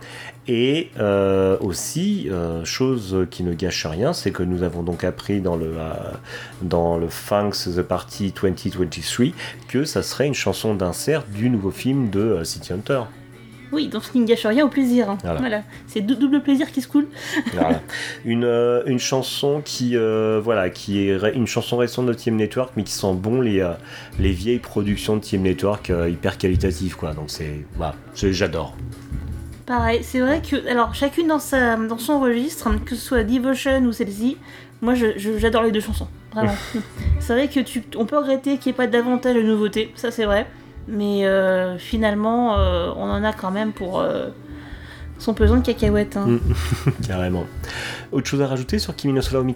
Et euh, aussi, euh, chose qui ne gâche rien, c'est que nous avons donc appris dans le, euh, dans le Thanks the Party 2023 que ça serait une chanson d'insert du nouveau film de City Hunter. Oui, donc ce qui ne gâche rien au plaisir. hein. Voilà. Voilà. C'est dou- double plaisir qui se coule. (laughs) Voilà. Une, euh, une chanson qui, euh, voilà, qui est une chanson récente de Team Network, mais qui sent bon les, euh, les vieilles productions de Team Network hyper qualitatives, quoi. Donc c'est, voilà, j'adore. Pareil, c'est vrai que, alors, chacune dans, sa, dans son registre, que ce soit Devotion ou celle-ci, moi j'adore les deux chansons. Vraiment. (laughs) c'est vrai que tu, on peut regretter qu'il n'y ait pas davantage de nouveautés, ça c'est vrai. Mais euh, finalement, euh, on en a quand même pour euh, son pesant de cacahuètes. hein. Mm. (laughs) Carrément. Autre chose à rajouter sur Kimi no Sora Non,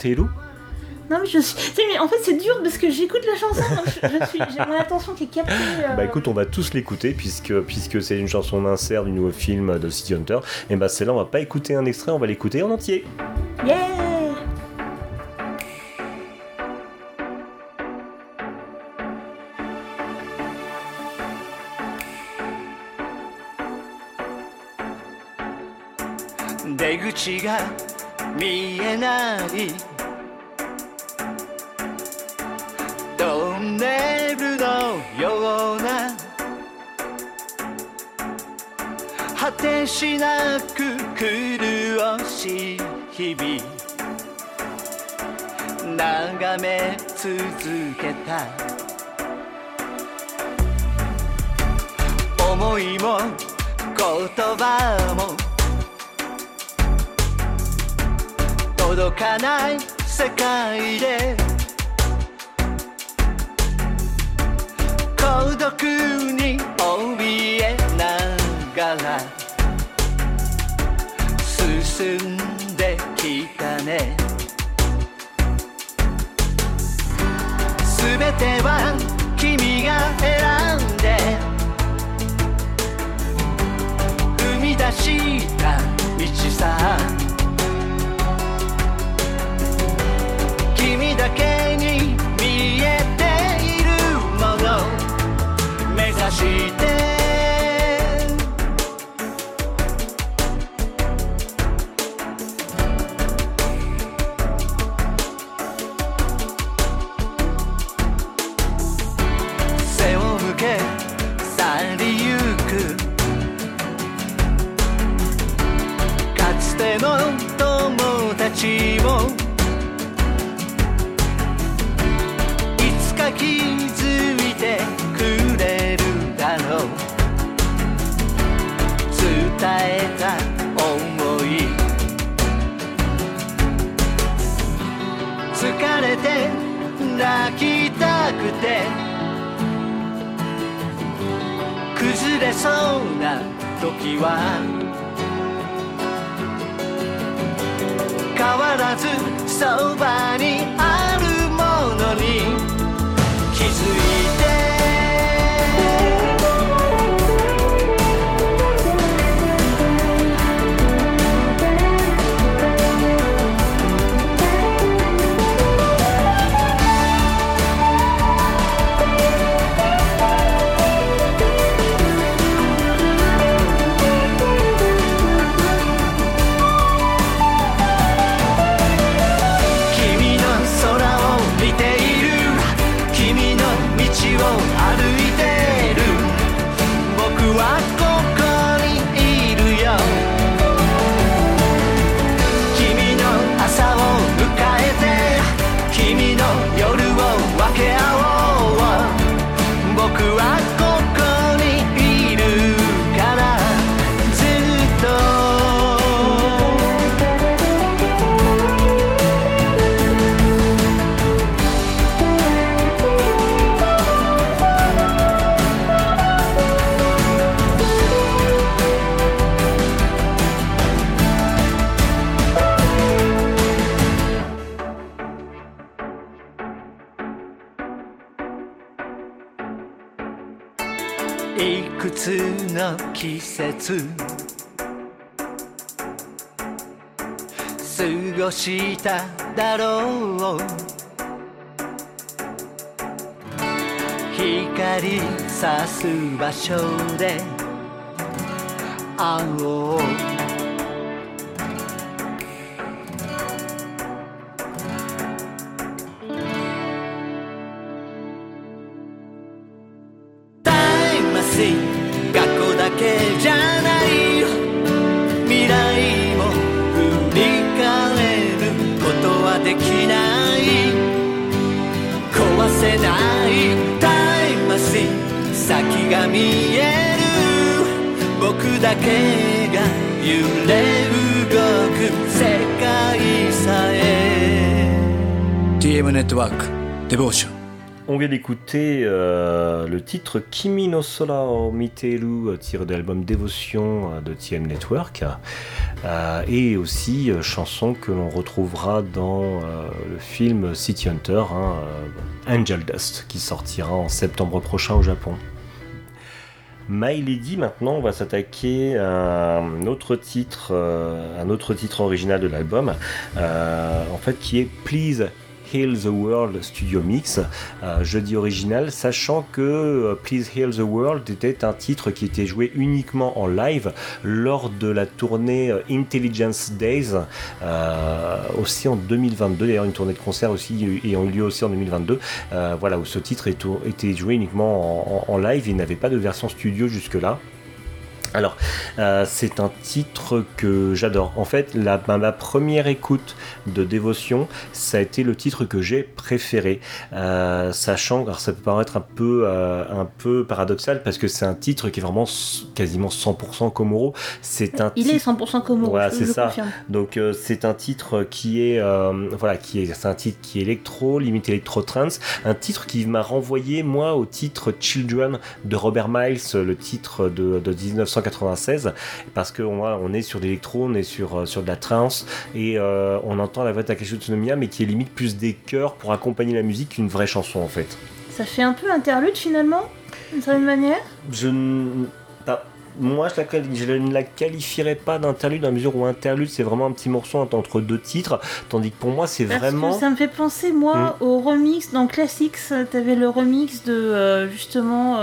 mais je suis. tu sais, mais en fait, c'est dur parce que j'écoute la chanson, donc je, je suis. J'ai mon attention qui est captée. euh, Bah écoute, on va tous l'écouter puisque, puisque c'est une chanson d'insert du nouveau film de City Hunter. Et bah celle-là, on va pas écouter un extrait, on va l'écouter en entier. Yeah!「出口が見えない。トンネルのような。果てしなく苦しい日々。眺め続けた。思いも言葉も届かない世界で。孤独に怯えながら進んできたね。全ては君が選んで。踏み出した道さ君だけに見えているもの。目指して。背を向け去りゆく。かつての友達も泣きたくて。崩れそうな時は変わらずそばにあるものに気づいて過ごしただろう。光さす場所で会おう On vient d'écouter euh, le titre Kimi no Sora o Miteru, euh, tiré de l'album Dévotion euh, de TM Network, et aussi chanson que l'on retrouvera dans le film City Hunter, hein, Angel Dust, qui sortira en septembre prochain au Japon. My Lady, maintenant, on va s'attaquer à un autre titre, un autre titre original de l'album, en fait, qui est Please Heal the World Studio Mix, jeudi original, sachant que Please Heal the World était un titre qui était joué uniquement en live lors de la tournée Intelligence Days, aussi en 2022, d'ailleurs une tournée de concert aussi ayant eu lieu aussi en 2022, voilà, où ce titre était joué uniquement en, en live, il n'avait pas de version studio jusque-là. Alors, euh, c'est un titre que j'adore. En fait, la, ma première écoute de Dévotion, ça a été le titre que j'ai préféré. Euh, sachant, alors ça peut paraître un peu, euh, un peu paradoxal parce que c'est un titre qui est vraiment quasiment 100% Komoro. C'est un Il est 100% Komoro. Voilà, c'est ça. Donc c'est un titre qui est, voilà, qui est, c'est un titre qui est électro, limite électro trance, un titre qui m'a renvoyé moi au titre Children de Robert Miles, le titre de, de 1900 96 parce qu'on on est sur l'électro, on est sur, euh, sur de la trance et euh, on entend la voix de Takeshi Tsunomiya mais qui est limite plus des chœurs pour accompagner la musique qu'une vraie chanson en fait. Ça fait un peu interlude finalement, d'une certaine manière? Je moi, je, la, ne la qualifierais pas d'interlude dans la mesure où interlude, c'est vraiment un petit morceau entre deux titres, tandis que pour moi, c'est vraiment. ça me fait penser, moi, hmm. au remix dans Classics. T'avais le remix de euh, justement.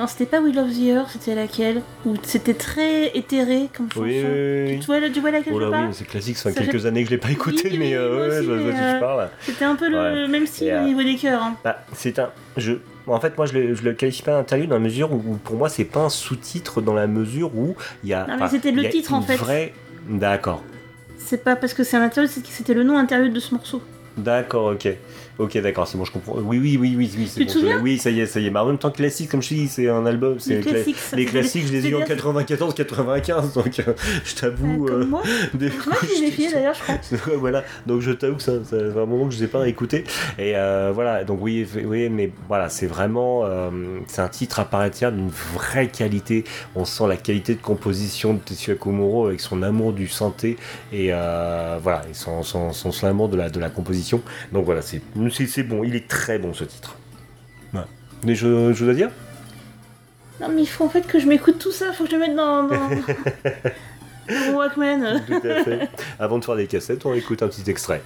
Non, c'était pas We Love the Earth, c'était laquelle Où c'était très étéré comme chanson. Oui, oui, Tu, vois, tu vois laquelle oh là, oui, c'est classique, ça fait quelques années que je l'ai pas écouté, mais euh, ouais, je vois tu parles. C'était un peu le même style au niveau des chœurs. Hein. Bah, c'est un. Je, en fait, moi, je le, je le qualifie pas d'interlude dans la mesure où, pour moi, c'est pas un sous-titre dans la mesure où il y a. Non, mais c'était le titre en fait. Vrai... D'accord. C'est pas parce que c'est un interlude, c'était le nom interlude de ce morceau. D'accord, ok. Ok, d'accord, c'est bon, je comprends. Oui, oui, oui, oui, oui, c'est bon. oui, ça y est, ça y est. Mais en même temps, classique, comme je dis, c'est un album. C'est les classiques, les classiques je les ai eu en 94, 95, donc euh, je t'avoue. Euh, moi, (laughs) des moi je les ai d'ailleurs, je (laughs) crois. voilà, donc je t'avoue que ça, ça fait un moment que je ne les ai pas écoutés. Et euh, voilà, donc oui, oui, mais voilà, c'est vraiment. c'est un titre à part entière d'une vraie qualité. On sent la qualité de composition de Tetsuya Komuro avec son amour du santé et voilà, et son, son, son, son, amour de la, de la composition. Donc voilà, c'est c'est bon, il est très bon ce titre. Ouais. Des choses, à dire Non, mais il faut en fait que je m'écoute tout ça, faut que je le mette dans, dans... (laughs) mon Walkman. Tout à fait. Avant de faire des cassettes, on écoute un petit extrait.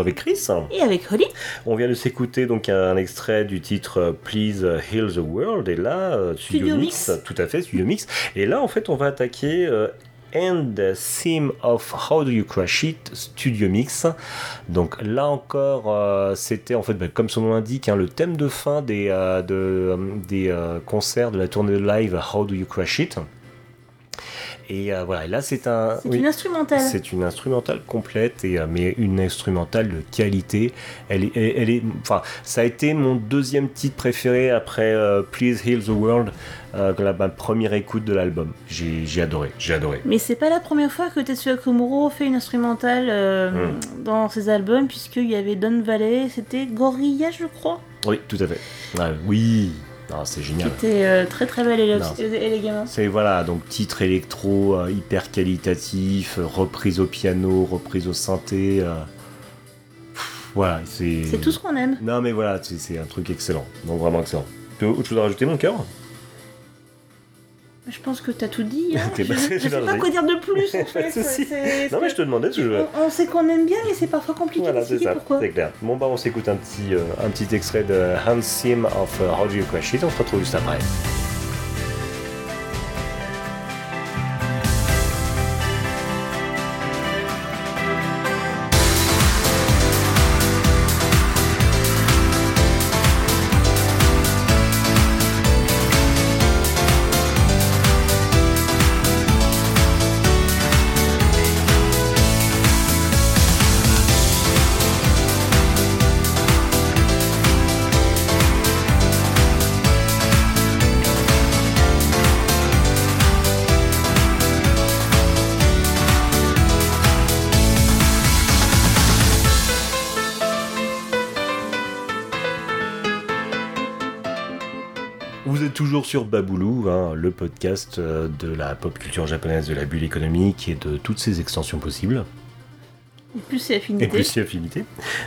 Avec Chris. Et avec Holly. On vient de s'écouter donc un extrait du titre euh, Please Heal the World. Et là, euh, Studio, Mix, tout à fait, Studio Mix. Et là, en fait, on va attaquer euh, And Theme of How Do You Crash It Studio Mix. Donc là encore, c'était en fait, bah, comme son nom l'indique, hein, le thème de fin des, de, des concerts de la tournée live How Do You Crash It. Et euh, voilà, là c'est un. C'est une instrumentale. C'est une instrumentale complète, et, euh, mais une instrumentale de qualité. Elle est, elle, est, enfin, ça a été mon deuxième titre préféré après euh, Please Heal the World, la, ma première écoute de l'album. J'ai adoré, j'ai adoré. Mais c'est pas la première fois que Tetsuya Komuro fait une instrumentale hmm. dans ses albums, puisqu'il y avait Don Valley, c'était Gorilla, je crois. Oui, tout à fait. oui c'est génial. C'était euh, très très belle élégamment. C'est voilà, donc titre électro euh, hyper qualitatif, reprise au piano, reprise au synthé. Euh, voilà, c'est. C'est tout ce qu'on aime. Non mais voilà, c'est un truc excellent, donc vraiment excellent. Tu as autre chose à rajouter, mon cœur? Je pense que tu as tout dit. Hein. (laughs) je, ne sais pas quoi dire de plus en (laughs) fait. non mais je te demandais. On, sait qu'on aime bien, mais c'est parfois compliqué voilà, c'est ça, C'est clair. Bon bah on s'écoute un petit, euh, un petit extrait de Hans Sim of uh, How Do You Crash It. On se retrouve juste après. Sur Baboulou, hein, le podcast euh, de la pop culture japonaise, de la bulle économique et de toutes ses extensions possibles. Et plus c'est affinité. Et plus c'est affinité.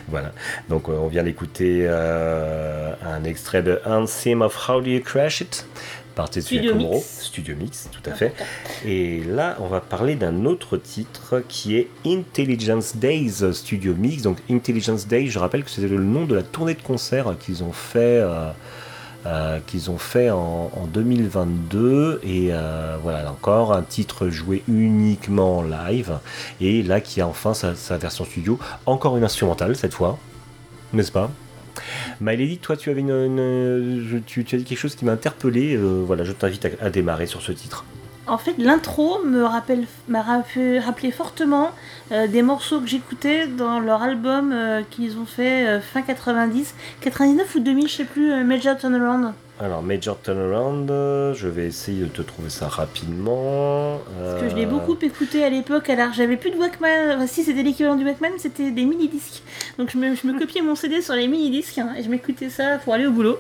Voilà. Donc euh, on vient d'écouter euh, un extrait de Anthem of How Do You Crash It par Tetsuya Studio Komuro. Mix. Studio Mix, tout à fait. Et là, on va parler d'un autre titre qui est Intelligence Days Studio Mix. Donc Intelligence Days, je rappelle que c'était le nom de la tournée de concert qu'ils ont fait. euh, euh, qu'ils ont fait en, en 2022 et euh, voilà encore un titre joué uniquement en live. Et là qui a enfin sa, version studio. Encore une instrumentale cette fois. N'est-ce pas? Maëlady, toi tu avais une, tu, as dit quelque chose qui m'a interpellé. Euh, voilà je t'invite à démarrer sur ce titre En fait, l'intro me rappelle, m'a rappelé, fortement euh, des morceaux que j'écoutais dans leur album euh, qu'ils ont fait euh, fin 90, 99 ou 2000, je sais plus, Major Turnaround. Alors Major Turnaround euh, je vais essayer de te trouver ça rapidement Parce que je l'ai Euh, beaucoup écouté à l'époque, alors j'avais plus de Walkman, enfin si c'était l'équivalent du Walkman, c'était des mini-disques. Donc je me, je me (laughs) copiais mon CD sur les mini-disques hein, et je m'écoutais ça pour aller au boulot.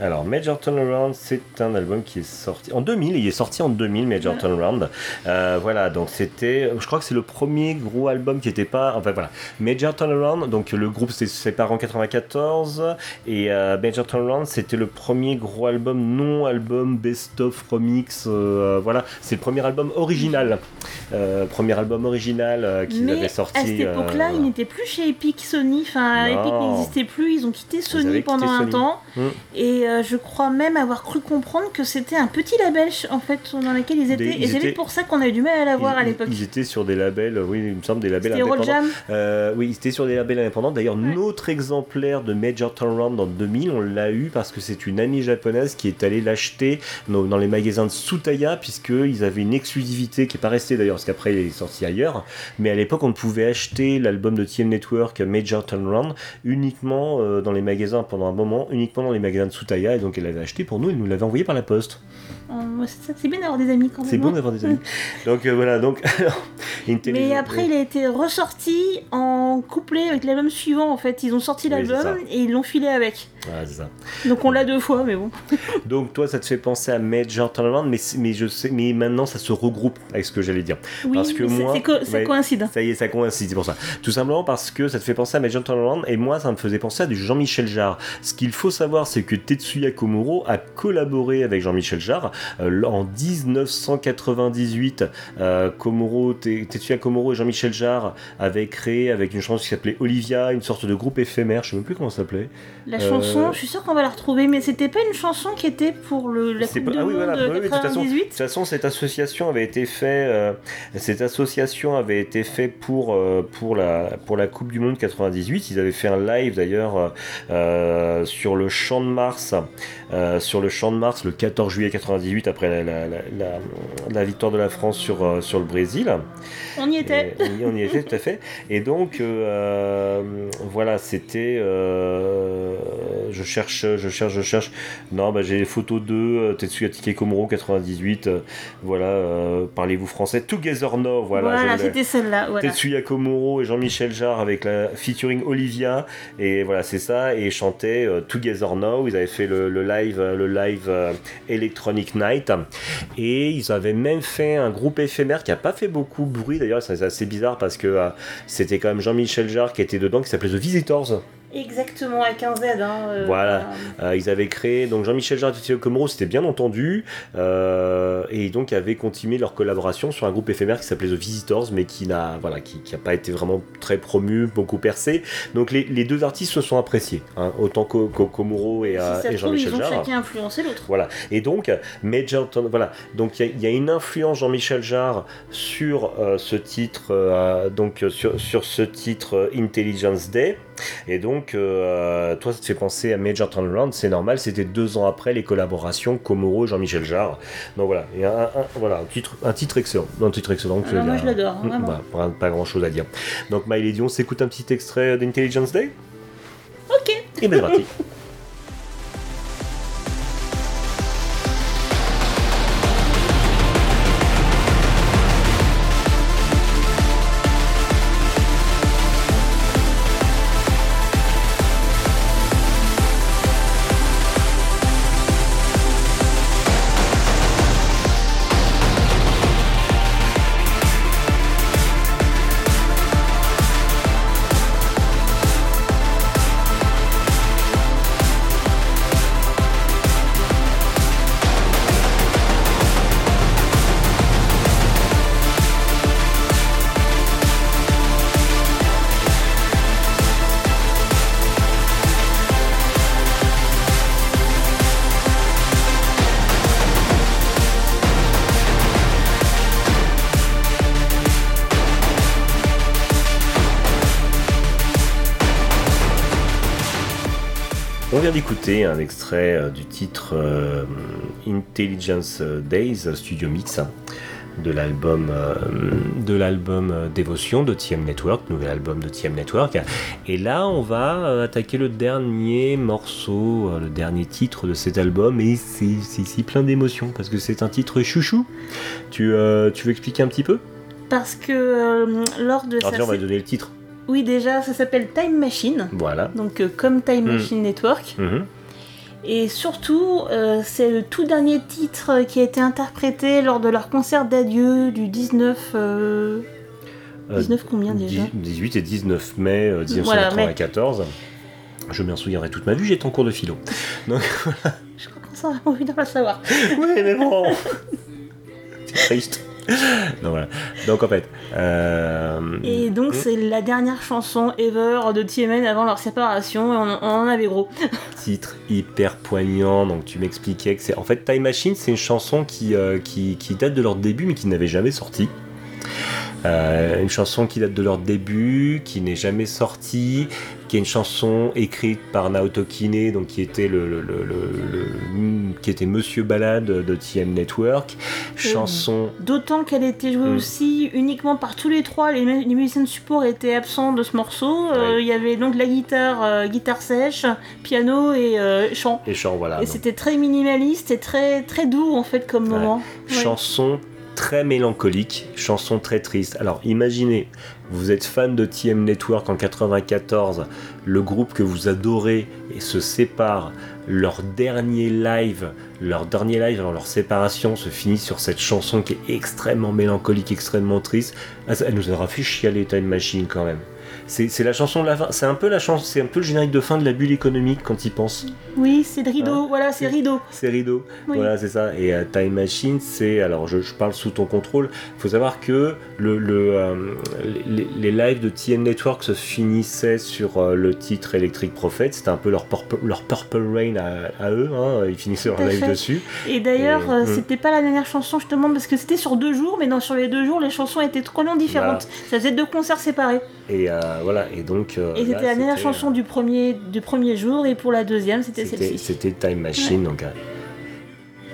Alors, Major Turnaround, c'est un album qui est sorti en 2000. Il est sorti en 2000, Major Ouais. Turnaround. Euh, voilà, donc c'était, je crois que c'est le premier gros album qui était pas. Enfin voilà, Major Turnaround. Donc le groupe s'est séparé en 94 et euh, Major Turnaround, c'était le premier gros album non album best of remix. euh, voilà, c'est le premier album original, Euh, premier album original euh, qu'ils avaient sorti. à cette euh, époque-là, ils n'étaient plus chez Epic Sony, enfin. Epic n'existait plus, ils ont quitté Sony quitté pendant un Sony. temps. Hmm. Et euh, je crois même avoir cru comprendre que c'était un petit label en fait dans lequel ils étaient. Des- et ils c'est étaient- peut-être pour ça qu'on a eu du mal à l'avoir à l'époque. Ils étaient sur des labels, oui, il me semble, des labels indépendants. Jam. Euh, oui, ils étaient sur des labels indépendants. D'ailleurs, notre exemplaire de Major Turnaround en 2000, on l'a eu parce que c'est une amie japonaise qui est allée l'acheter dans, dans les magasins de Sutaya, puisqu'ils avaient une exclusivité qui n'est pas restée d'ailleurs, parce qu'après il est sorti ailleurs. Mais à l'époque, on pouvait acheter l'album de TM Network Major Turnaround uniquement euh, dans les magasins pendant un moment, uniquement dans les magasins de Sutaya. Et donc, elle l'avait acheté pour nous, elle nous l'avait envoyé par la poste. Oh, c'est bien d'avoir des amis quand même. C'est bon hein. d'avoir des amis. (laughs) donc euh, voilà, donc. (laughs) Mais après, il a été ressorti en couplet avec l'album suivant en fait. Ils ont sorti l'album et ils l'ont filé avec. Ah, ça. Donc on l'a deux fois, mais bon. (laughs) Donc toi, ça te fait penser à Major Turnaround, mais, mais je sais, mais maintenant ça se regroupe avec ce que j'allais dire. Oui, parce que moi, ça coïncide. Ça y est, ça coïncide, c'est pour ça. Tout simplement parce que ça te fait penser à Major Turnaround, et moi, ça me faisait penser à du Jean-Michel Jarre. Ce qu'il faut savoir, c'est que Tetsuya Komuro a collaboré avec Jean-Michel Jarre euh, en 1998. euh, Komuro, Te- Tetsuya Komuro et Jean-Michel Jarre avaient créé avec une chanson qui s'appelait Olivia, une sorte de groupe éphémère, je sais même plus comment ça s'appelait. La Euh, chanson, je suis sûre qu'on va la retrouver, mais c'était pas une chanson qui était pour le, la Coupe pas- du ah oui, Monde voilà, de oui, oui, de toute façon, 98. de toute façon, cette association avait été fait, euh, cette association avait été fait pour euh, pour la pour la Coupe du Monde 98. Ils avaient fait un live d'ailleurs euh, sur le Champ de Mars, sur le Champ de Mars le 14 juillet 98 après la, la, la, la- la victoire de la France sur sur le Brésil. On y était. Et on y- était tout à fait. Et donc, voilà, c'était. je cherche, je cherche, je cherche. Non, bah, j'ai les photos de euh, Tetsuya Komuro 98. euh, voilà, euh, parlez-vous français? Together Now, voilà. Voilà, c'était celle-là. Voilà. Tetsuya Komuro et Jean-Michel Jarre avec la featuring Olivia et voilà c'est ça et ils chantaient euh, Together Now ils avaient fait le, le live le live Electronic Night et ils avaient même fait un groupe éphémère qui a pas fait beaucoup de bruit d'ailleurs c'est assez bizarre parce que c'était quand même Jean-Michel Jarre qui était dedans qui s'appelait The Visitors Exactement, avec un Z. Hein, euh, voilà, Euh, ils avaient créé donc Jean-Michel Jarre et Komuro, c'était bien entendu, euh, et donc avaient continué leur collaboration sur un groupe éphémère qui s'appelait The Visitors, mais qui n'a voilà, qui, qui a pas été vraiment très promu, beaucoup percé. Donc les, les deux artistes se sont appréciés, hein, autant que, et, Si et Jean-Michel ils ont Jarre. chacun influencé l'autre. Voilà. Et donc, Major voilà. Donc, il y a- il y, a une influence Jean-Michel Jarre sur ce titre, donc sur, sur ce titre Intelligence Day. Et donc, euh, toi, ça te fait penser à Major Turnaround, c'est normal. C'était deux ans après les collaborations Komoro et Jean-Michel Jarre. Donc voilà. Et un, un- voilà, un titre, un titre excellent. Un titre excellent. Alors, moi, je l'adore. Voilà, pas, pas grand chose à dire. Donc, Miley Dion s'écoute un petit extrait d'Intelligence Day? Ok. Et ben, c'est parti.「(laughs) vient d'écouter un extrait euh, du titre euh, Intelligence Days Studio Mix hein, de l'album euh, de l'album euh, Dévotion de TM Network, nouvel album de TM Network. Et là, on va euh, attaquer le dernier morceau, euh, le dernier titre de cet album, et c'est ici plein d'émotions parce que c'est un titre chouchou. Tu, euh, tu veux expliquer un petit peu? Parce que euh, lors de Alors sa tiens, on va donner le titre. Oui, déjà, ça s'appelle Time Machine. Voilà. Donc, euh, comme Time Mm. Machine Network. Mhm. Et surtout, euh, c'est le tout dernier titre qui a été interprété lors de leur concert d'adieu du 19. euh, Euh, 19 combien déjà 10 18 et 19 mai euh, Voilà, mai. 1994. Je m'en souviendrai toute ma vie, j'étais en cours de philo. (laughs) Donc, Je commence à avoir envie de le savoir. oui, mais bon (laughs) C'est triste. (laughs) Donc voilà. Donc en fait. euh, Et donc, c'est la dernière chanson ever de TMN avant leur séparation, et on, on en avait gros. (laughs) titre hyper poignant. Donc tu m'expliquais que c'est. En fait, Time Machine, c'est une chanson qui, euh, qui, qui date de leur début, mais qui n'avait jamais sorti. Euh, une chanson qui date de leur début, qui n'est jamais sortie, qui est une chanson écrite par Naoto Kine, donc qui était le, le- le- le- le- qui était Monsieur Balade de TM Network. Chanson D'autant qu'elle était jouée Mm. aussi uniquement par tous les trois. Les, mu- les musiciens de support étaient absents de ce morceau. Euh, Il y avait donc la guitare, euh, guitare sèche, piano et euh, chant. et chant, voilà. et c'était très minimaliste et très, très doux en fait comme Ouais. moment. Ouais. Chanson très mélancolique, chanson très triste. Alors imaginez, vous êtes fan de TM Network en 94, le groupe que vous adorez et se sépare. Leur dernier live, leur dernier live avant leur séparation se finit sur cette chanson qui est extrêmement mélancolique, extrêmement triste. Ah, Elle nous aura fait chialer Time Machine quand même. C'est la chanson de la fin. C'est un peu la chanson, c'est un peu le générique de fin de la bulle économique quand il pense. Oui, c'est rideau. Hein voilà, c'est rideau. C'est rideau. Oui. Voilà, c'est ça. Et euh, Time Machine, c'est. Alors, je, je parle sous ton contrôle. Il faut savoir que le, le, euh, les, les lives de TN Network se finissaient sur euh, le titre Electric Prophet. C'était un peu leur Purple, leur purple Rain à, à eux. hein. Ils finissaient leur live fait. dessus. Et d'ailleurs, euh, Mm. c'était pas la dernière chanson justement parce que c'était sur deux jours, mais non, sur les deux jours, les chansons étaient totalement différentes. Ça faisait deux concerts séparés. Et euh, voilà. Et donc. euh, et c'était la dernière c'était, chanson du premier, du premier jour, et pour la deuxième, c'était C'était celle-ci. c'était Time Machine, donc euh,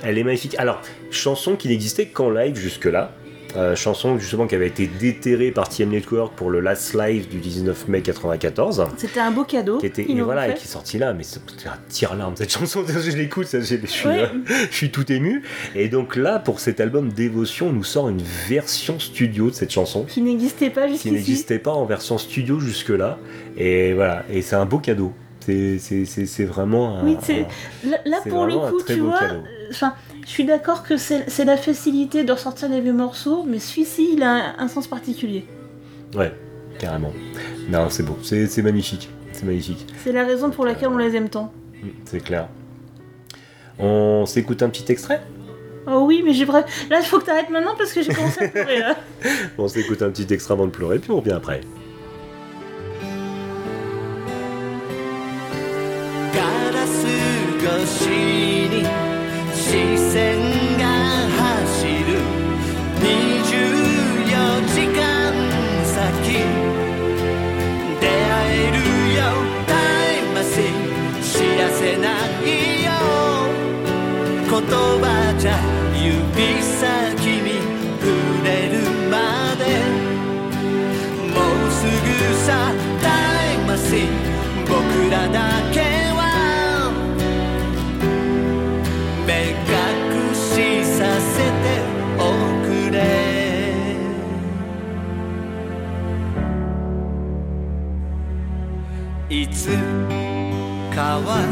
elle est magnifique. Alors, chanson qui n'existait qu'en live jusque-là. Euh, chanson justement qui avait été déterrée par TM Network pour le Last Live du 19 mai 94. C'était un beau cadeau. Qui était, et voilà, et qui est sorti là, mais c'est un tire-larme cette chanson, (laughs) je l'écoute, ça, je, suis, Ouais. euh, je suis tout ému. Et donc là, pour cet album Dévotion, on nous sort une version studio de cette chanson Qui n'existait pas qui jusqu'ici. n'existait pas en version studio jusque-là. Et voilà, et c'est un beau cadeau. C'est- vraiment un. Oui, un- Là, là, pour le coup, tu vois, euh, enfin, je suis d'accord que c'est la facilité de ressortir les vieux morceaux, mais celui-ci, il a un, sens particulier. Ouais, carrément. Non, c'est beau, c'est magnifique. C'est magnifique. C'est la raison pour laquelle on euh, les aime tant. Mm, c'est clair. On s'écoute un petit extrait? Oh oui, mais j'ai vrai. Là, il faut que t'arrêtes maintenant parce que j'ai commencé à pleurer là. (laughs) on s'écoute un petit extrait avant de pleurer, puis on revient après. 線が走る。24時間先。出会えるよ。タイムマシン知らせないよ。言葉は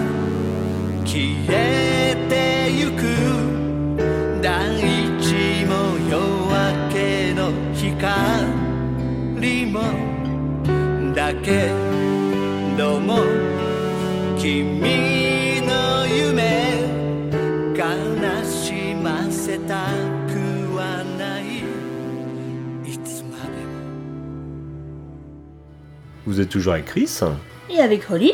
消えてゆく大地も夜明けの光もだけども君の夢悲しませたくはないいつまでも Vous êtes toujours avec Chris Et avec Holly,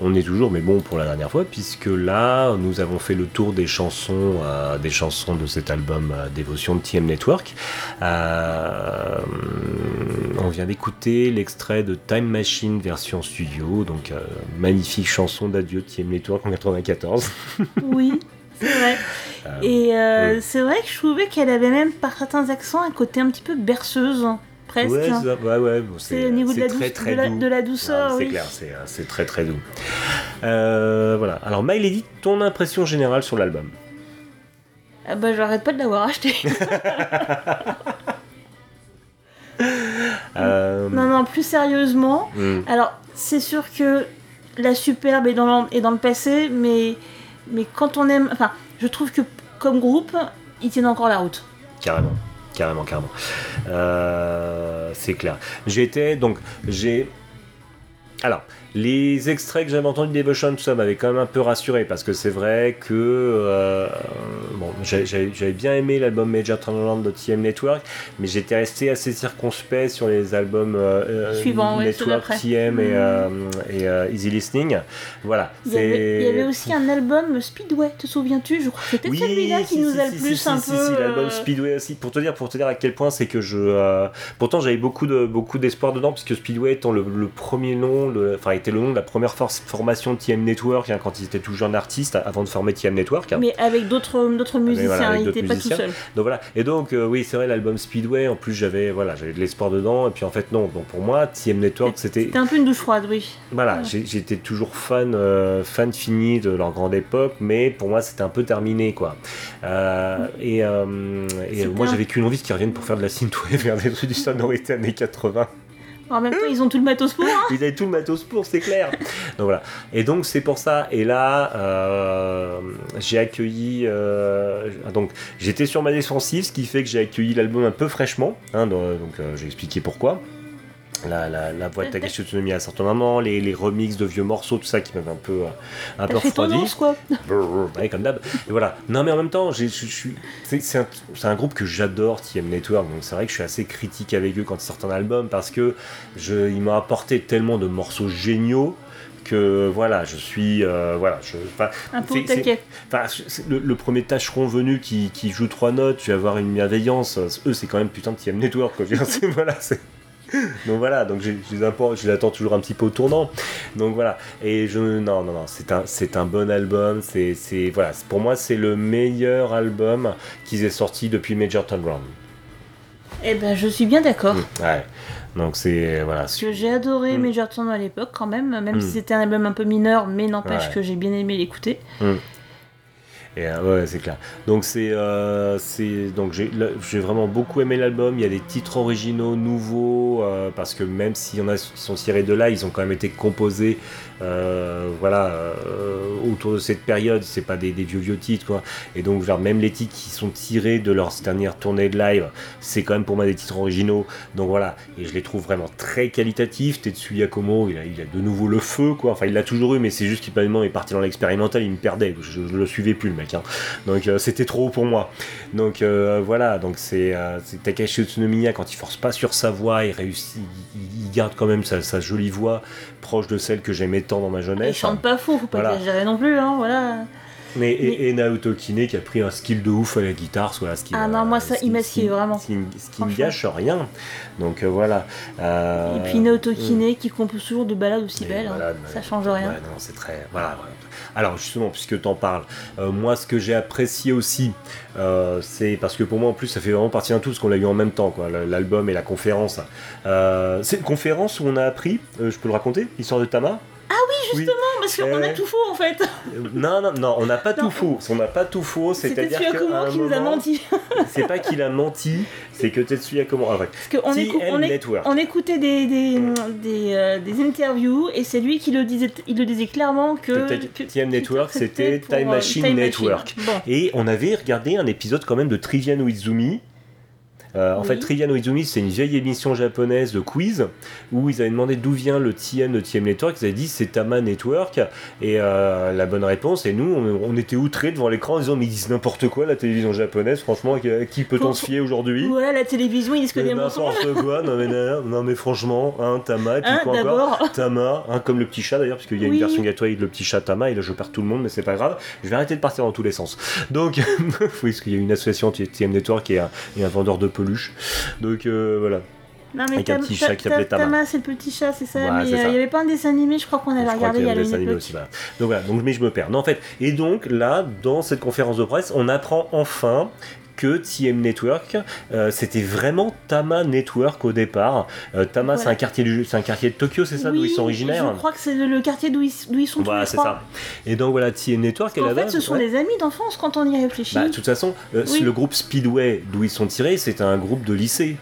On est toujours, mais bon, pour la dernière fois, puisque là, nous avons fait le tour des chansons, euh, des chansons de cet album euh, Dévotion de TM Network. Euh, on vient d'écouter l'extrait de Time Machine version studio, donc magnifique chanson d'adieu de TM Network en 94. (laughs) Oui, c'est vrai. Et oui. c'est vrai que je trouvais qu'elle avait même par certains accents un côté un petit peu berceuse, presque. Ouais, c'est ça. ouais, ouais, bon, C'est au niveau de la, très, douce- très de la- doux. de la douceur, Ah, C'est oui. clair, c'est euh, c'est très très doux. Euh, voilà. Alors, My Lady, ton impression générale sur l'album? Ah bah j'arrête pas de l'avoir acheté. (laughs) Euh, non, non, plus sérieusement. hmm, Alors, c'est sûr que la superbe est dans, le- est dans le passé, mais, mais quand on aime. Enfin, je trouve que comme groupe, ils tiennent encore la route. Carrément, carrément, carrément. Euh, c'est clair. J'étais donc j'ai. Alors, les extraits que j'avais entendus de Devotion, tout ça m'avait quand même un peu rassuré parce que c'est vrai que euh, bon, j'avais bien aimé l'album Major Turnaround de TM Network, mais j'étais resté assez circonspect sur les albums euh, euh, ouais, Network. TM et, Mhm. euh, et, Easy Listening. Voilà. Il y, avait, il y c'est- avait aussi un album Speedway, te souviens-tu? Je crois que c'était oui, celui-là qui si, nous si, a le si, plus un peu. si, l'album Speedway aussi. Pour te dire, pour te dire à quel point c'est que je. Pourtant, j'avais beaucoup de beaucoup d'espoir dedans, puisque Speedway étant le, le premier nom, enfin, était le nom de la première for- formation de TM Network hein, quand ils étaient tout jeunes artistes, avant de former TM Network. hein. Mais avec d'autres Mais musiciens, voilà, avec il n'était pas tout seul. Donc voilà. Et donc euh, oui, c'est vrai l'album Speedway. En plus, j'avais voilà, j'avais de l'espoir dedans. Et puis en fait non. Donc pour moi, TM Network, c'était C'était un peu une douche froide, oui. voilà, j'étais toujours fan, euh, fan fini de leur grande époque, mais pour moi c'était un peu terminé quoi. Euh, et euh, et moi j'avais qu'une envie qu'ils reviennent pour faire de la synthwave (laughs) vers des trucs du sonorité années 80. En même temps, ils ont tout le matos pour. Hein Ils avaient tout le matos pour, c'est clair. (laughs) donc voilà. Et donc c'est pour ça. Et là, euh, j'ai accueilli. euh, donc j'étais sur ma défensive, ce qui fait que j'ai accueilli l'album un peu fraîchement. hein, donc donc, euh, j'ai expliqué pourquoi. La, la, la voix de Takashi Tsunomi à certains moments, les, les remixes de vieux morceaux, tout ça qui m'avait un peu, euh, un peu refroidi. tendance, quoi. Ouais, comme d'hab. Et voilà. Non, mais en même temps, j'ai- je je suis. C'est un, un groupe que j'adore, TM Network. Donc c'est vrai que je suis assez critique avec eux quand ils sortent un album parce que je, ils m'ont apporté tellement de morceaux géniaux que voilà, je suis. euh, voilà, je, Un peu le, le premier tâcheron venu qui, qui joue trois notes, tu vas avoir une bienveillance. Eux, c'est quand même putain de TM Network. Quoi. (laughs) Voilà, c'est- (laughs) donc voilà, donc je, je les apporte- je les attends toujours un petit peu au tournant. Donc voilà, et je non non non, c'est un c'est un bon album. C'est c'est voilà, pour moi c'est le meilleur album qu'ils aient sorti depuis Major Tom Brown. Eh ben, je suis bien d'accord. Ouais. Donc c'est voilà. Parce que j'ai adoré Mm. Major Tom à l'époque quand même, même Mm. si c'était un album un peu mineur, mais n'empêche Ouais. que j'ai bien aimé l'écouter. Et, euh, ouais, c'est clair. Donc c'est, euh, donc j'ai, vraiment beaucoup aimé l'album. Il y a des titres originaux, nouveaux, euh, parce que même s'il y en a qui sont tirés de là, ils ont quand même été composés, voilà, autour de cette période. C'est pas des, vieux vieux titres, quoi. Et donc même les titres qui sont tirés de leur dernière tournée de live, c'est quand même pour moi des titres originaux. Donc voilà, et je les trouve vraiment très qualitatifs. Tetsuya Komo, il a, il a de nouveau le feu, quoi. Enfin, il l'a toujours eu, mais c'est juste qu'il est parti dans l'expérimental, il me perdait. Je, je le suivais plus, le mec. Hein. Donc euh, c'était trop pour moi. Donc euh, voilà, donc c'est euh, Takashi Utsunomiya quand il force pas sur sa voix, il réussit, il, il garde quand même sa, sa jolie voix proche de celle que j'aimais tant dans ma Il jeunesse. chante pas faux, faut pas Voilà. exagérer non plus, hein, voilà. Mais, et, et Naoto Kine qui a pris un skill de ouf à la guitare, soit ce qui Ah non, moi, ça, il m'a vraiment. Ce qui, me- Franchement. gâche rien. Donc euh, voilà. Euh, Et puis Naoto mm. Kine qui compose toujours de balades aussi belles, hein. voilà, ça change rien. Ouais, non, c'est très. Voilà. Alors justement, puisque t'en parles, euh, moi ce que j'ai apprécié aussi, c'est parce que pour moi en plus ça fait vraiment partie d'un tout, parce qu'on l'a eu en même temps, quoi, l'album et la conférence. C'est une conférence où on a appris, je peux le raconter, l'histoire de Tama? Ah oui, justement, parce qu'on Eh a tout faux en fait. Euh, Non, non, non, on n'a pas tout faux. On n'a pas tout faux, c'est-à-dire Tetsuya qu'à Komo un qui nous a moment- menti. (laughs) C'est pas qu'il a menti, c'est que Tetsuya Komo. Ah, ouais. Parce qu'on écou- on écoutait des, des, des, euh, des interviews et c'est lui qui le disait, il le disait clairement que, Que que- TM Network, c'était Time euh, Machine Network. Et on avait regardé un épisode quand même de Trivian Izumi Euh, en fait, Trivia no Izumi, c'est une vieille émission japonaise de quiz où ils avaient demandé d'où vient le TM de TM Network. Ils avaient dit c'est Tama Network. Et euh, la bonne réponse, et nous, on, on était outrés devant l'écran en disant mais ils disent n'importe quoi la télévision japonaise. Franchement, à qui peut-on se fier aujourd'hui? Voilà, la télévision, ils disent que des. N'importe quoi, non mais, non, mais franchement, hein, Tama, et puis Hein, quoi encore? Tama, hein, comme le petit chat d'ailleurs, parce qu'il y a Oui. une version Gateway de le petit chat Tama, et là je perds tout le monde, mais c'est pas grave, je vais arrêter de partir dans tous les sens. Donc, (laughs) oui, parce qu'il y a une association TM Network et un, et un vendeur de Donc euh, voilà. Non, mais Avec un petit chat qui s'appelait Ta- Tama. Tama, c'est le petit chat, c'est ça. Mais euh, il n'y avait pas un dessin animé, je crois qu'on avait Je regardé qu'il il y y a a un dessin une animé époque. aussi, voilà. Donc voilà, donc, mais je me perds. Non, en fait, et donc là, dans cette conférence de presse, on apprend enfin que TM Network, euh, c'était vraiment Tama Network au départ. Euh, Tama, c'est un quartier du, c'est un quartier de Tokyo, c'est ça, d'où ils sont originaires. Je crois que c'est le quartier d'où ils, ils sont Voilà, c'est ça. Et donc voilà, TM Network, Parce la fait, base, ce sont ouais. des amis d'enfance quand on y réfléchit. Bah, de toute façon, euh, Oui. le groupe Speedway, d'où ils sont tirés, c'est un groupe de lycée.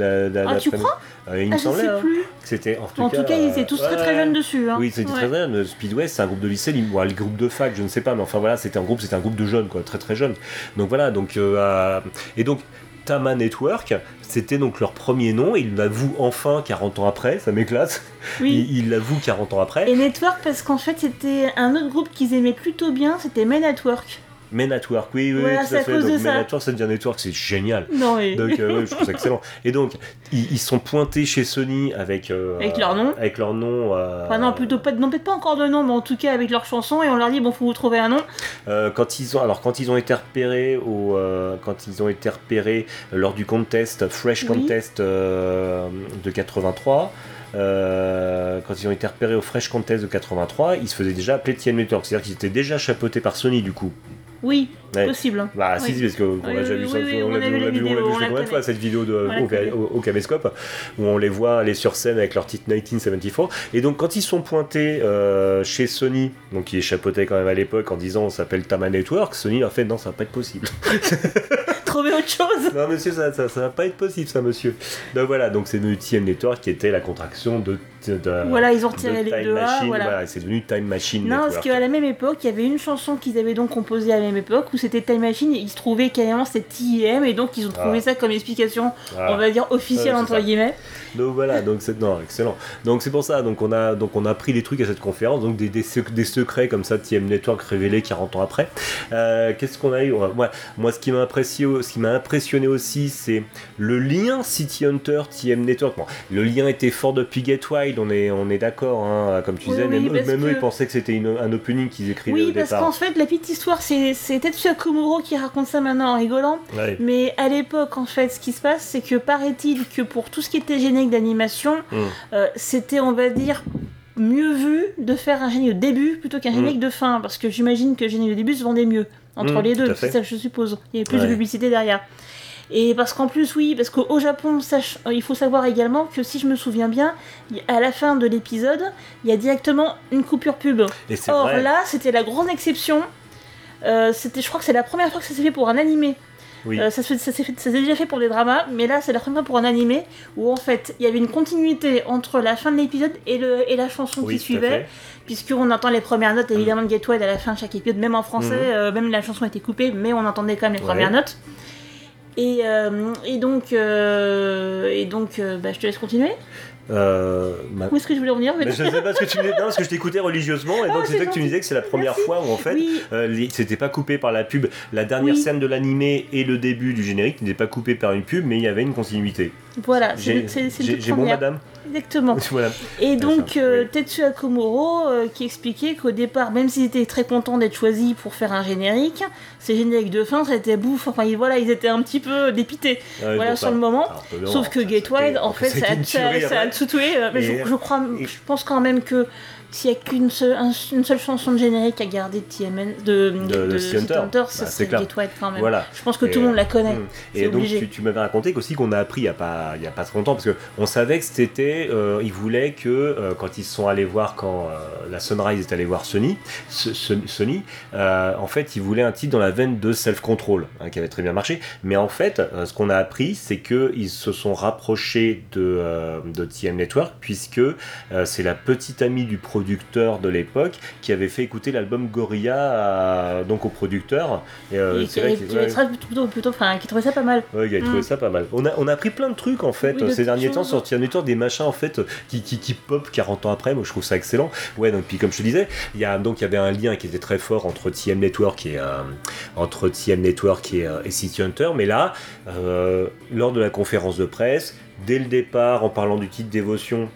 Ah, tu crois? Il me Ah, je semblait hein, que c'était. En tout En cas, tout cas, ils euh, étaient tous très très ouais. jeunes dessus. hein. Oui, c'était Ouais. très jeune. Le Speedway, c'est un groupe de lycée, bon, le groupe de fac, je ne sais pas, mais enfin voilà, c'était un groupe, c'était un groupe de jeunes, quoi, très très jeunes. Donc voilà, donc euh, euh, et donc Tama Network, c'était donc leur premier nom. Ils l'avouent enfin 40 ans après, ça m'éclate. Oui. (laughs) Ils ils l'avouent 40 ans après. Et Network, parce qu'en fait, c'était un autre groupe qu'ils aimaient plutôt bien, c'était Men at Work. Mais Network, oui, oui, Voilà, oui, tout à fait. Donc, Mais ça. Network, ça devient Network, c'est génial. Non, mais- Donc, euh, ouais, je trouve ça excellent. Et donc, ils, ils sont pointés chez Sony avec. euh, Avec leur nom. Avec leur nom. euh, Enfin, non, plutôt pas, non, peut-être pas encore de nom, mais en tout cas avec leur chanson, et on leur dit, bon, faut vous trouver un nom. Quand ils ont alors quand ils ont été repérés au quand ils ont été repérés lors du contest Fresh Oui. Contest de 83 euh, quand ils ont été repérés au Fresh Contest de 83 ils se faisaient déjà appeler TM Network c'est à dire qu'ils étaient déjà chapeautés par Sony du coup Oui, Ouais. possible. Bah Oui. si, parce qu'on Oui, a déjà vu ça, on on l'a a vu, on l'a la vu, l'a la combien de fois cette vidéo de, la au, au- au caméscope, où on les voit aller sur scène avec leur titre 1974. Et donc quand ils sont pointés euh, chez Sony, donc qui échappotait quand même à l'époque en disant on s'appelle Tama Network, Sony a fait non ça va pas être possible. (laughs) Trouver autre chose. non monsieur ça, ça, ça va pas être possible ça monsieur. Donc voilà, donc c'est devenu TM Network qui était la contraction de... de- de- Voilà, ils ont de retiré les Time deux A, voilà. c'est devenu Time Machine Non, parce qu'à la même époque, il y avait une chanson qu'ils avaient donc composée à la même époque où c'était Time Machine et il se trouvait carrément c'était TIM et donc ils ont trouvé Ah. ça comme explication, Ah. on va dire officielle entre ça. guillemets. Donc voilà, donc c'est non, excellent. Donc c'est pour ça, donc on a donc on a pris des trucs à cette conférence, donc des, des, des secrets comme ça, TM Network révélés 40 ans après. Euh, Qu'est-ce qu'on a eu? Ouais, Moi, moi, ce qui m'a impressionné, ce qui m'a impressionné aussi, c'est le lien City Hunter TM Network. Bon, le lien était fort depuis Get Wild, on est on est d'accord, hein, comme tu disais. oui, même eux, ils pensaient que c'était un opening qu'ils écrivaient Oui, au parce qu'en fait, la petite histoire, c'est c'est Tetsuya Komuro qui raconte ça maintenant en rigolant. Ouais. Mais à l'époque, en fait, ce qui se passe, c'est que paraît-il que pour tout ce qui était générique d'animation, Mm. euh, c'était, on va dire, mieux vu de faire un générique de début plutôt qu'un Mm. générique de fin. Parce que j'imagine que le générique de début se vendait mieux entre Mm, les deux, ça que je suppose. Il y avait plus Ouais. de publicité derrière. Et parce qu'en plus, oui, parce qu'au Japon, sache- euh, il faut savoir également que si je me souviens bien, à la fin de l'épisode, il y a directement une coupure pub. Et Or vrai. là, c'était la grande exception. Euh, c'était, je crois que c'est la première fois que ça s'est fait pour un animé. Oui. Euh, ça, s'est déjà fait pour des dramas, mais là c'est la première fois pour un animé où en fait il y avait une continuité entre la fin de l'épisode et, le, et la chanson Oui, qui suivait, puisqu'on entend les premières notes évidemment de Get Wild à la fin de chaque épisode, même en français, Mhm. euh, même la chanson était coupée, mais on entendait quand même les Ouais. premières notes. Et, euh, et donc, et donc bah, je te laisse continuer. Euh, ma- Où est-ce que je voulais en venir Mais je sais pas ce que tu me dis. Non, parce que je t'écoutais religieusement et Ah, donc c'est c'est ça que tu me disais que c'est la première Merci. fois où en fait Oui. euh, c'était pas coupé par la pub. La dernière Oui. scène de l'animé et le début du générique n'était pas coupé par une pub, mais il y avait une continuité. Voilà, J'ai c'est j'ai- bon, madame? Exactement. (laughs) Voilà. Et donc euh, Tetsuya Komuro euh, qui expliquait qu'au départ, même s'ils étaient très contents d'être choisis pour faire un générique, ces génériques de fin, ça était bouffe. Enfin ils- voilà, ils étaient un petit peu dépités. Ouais, voilà sur le moment. Sauf que c'était- Wild, en fait, c'était ça, a tout tué. euh, mais je crois, je pense quand même que s'il y a qu'une seule, un- une seule chanson de générique à garder de TMN, de, De- de City Hunter. Hunter, Bah, ça c'est serait clair. Wild quand même. Voilà. Je pense que Et, tout le monde la connaît. hum. C'est Et donc obligé. tu, tu m'avais raconté qu'aussi qu'on a appris il y a pas il y a pas très longtemps parce que on savait que c'était euh, ils voulaient que euh, quand ils sont allés voir quand euh, la Sunrise est allé voir Sony ce- ce- Sony euh, en fait ils voulaient un titre dans la veine de Self Control hein, qui avait très bien marché mais en fait euh, ce qu'on a appris c'est que ils se sont rapprochés de euh, de TM Network puisque euh, c'est la petite amie du producteur de l'époque qui avait fait écouter l'album Gorilla à- donc au producteur. Et, euh, Et c'est qui, vrai qui, qu'il- ouais. plutôt, plutôt, enfin, qui trouvait ça pas mal. Il a trouvé Mm. ça pas mal. On a, on a appris plein de trucs en fait Oui, ces derniers temps sur Tier Network, des machins en fait qui, qui, qui pop 40 ans après. Moi je trouve ça excellent. Ouais, donc puis comme je te disais, il y a donc il y avait un lien qui était très fort entre TM Network et euh, entre TM Network et, euh, et City Hunter. Mais là, euh, lors de la conférence de presse, dès le départ, en parlant du titre Dévotion.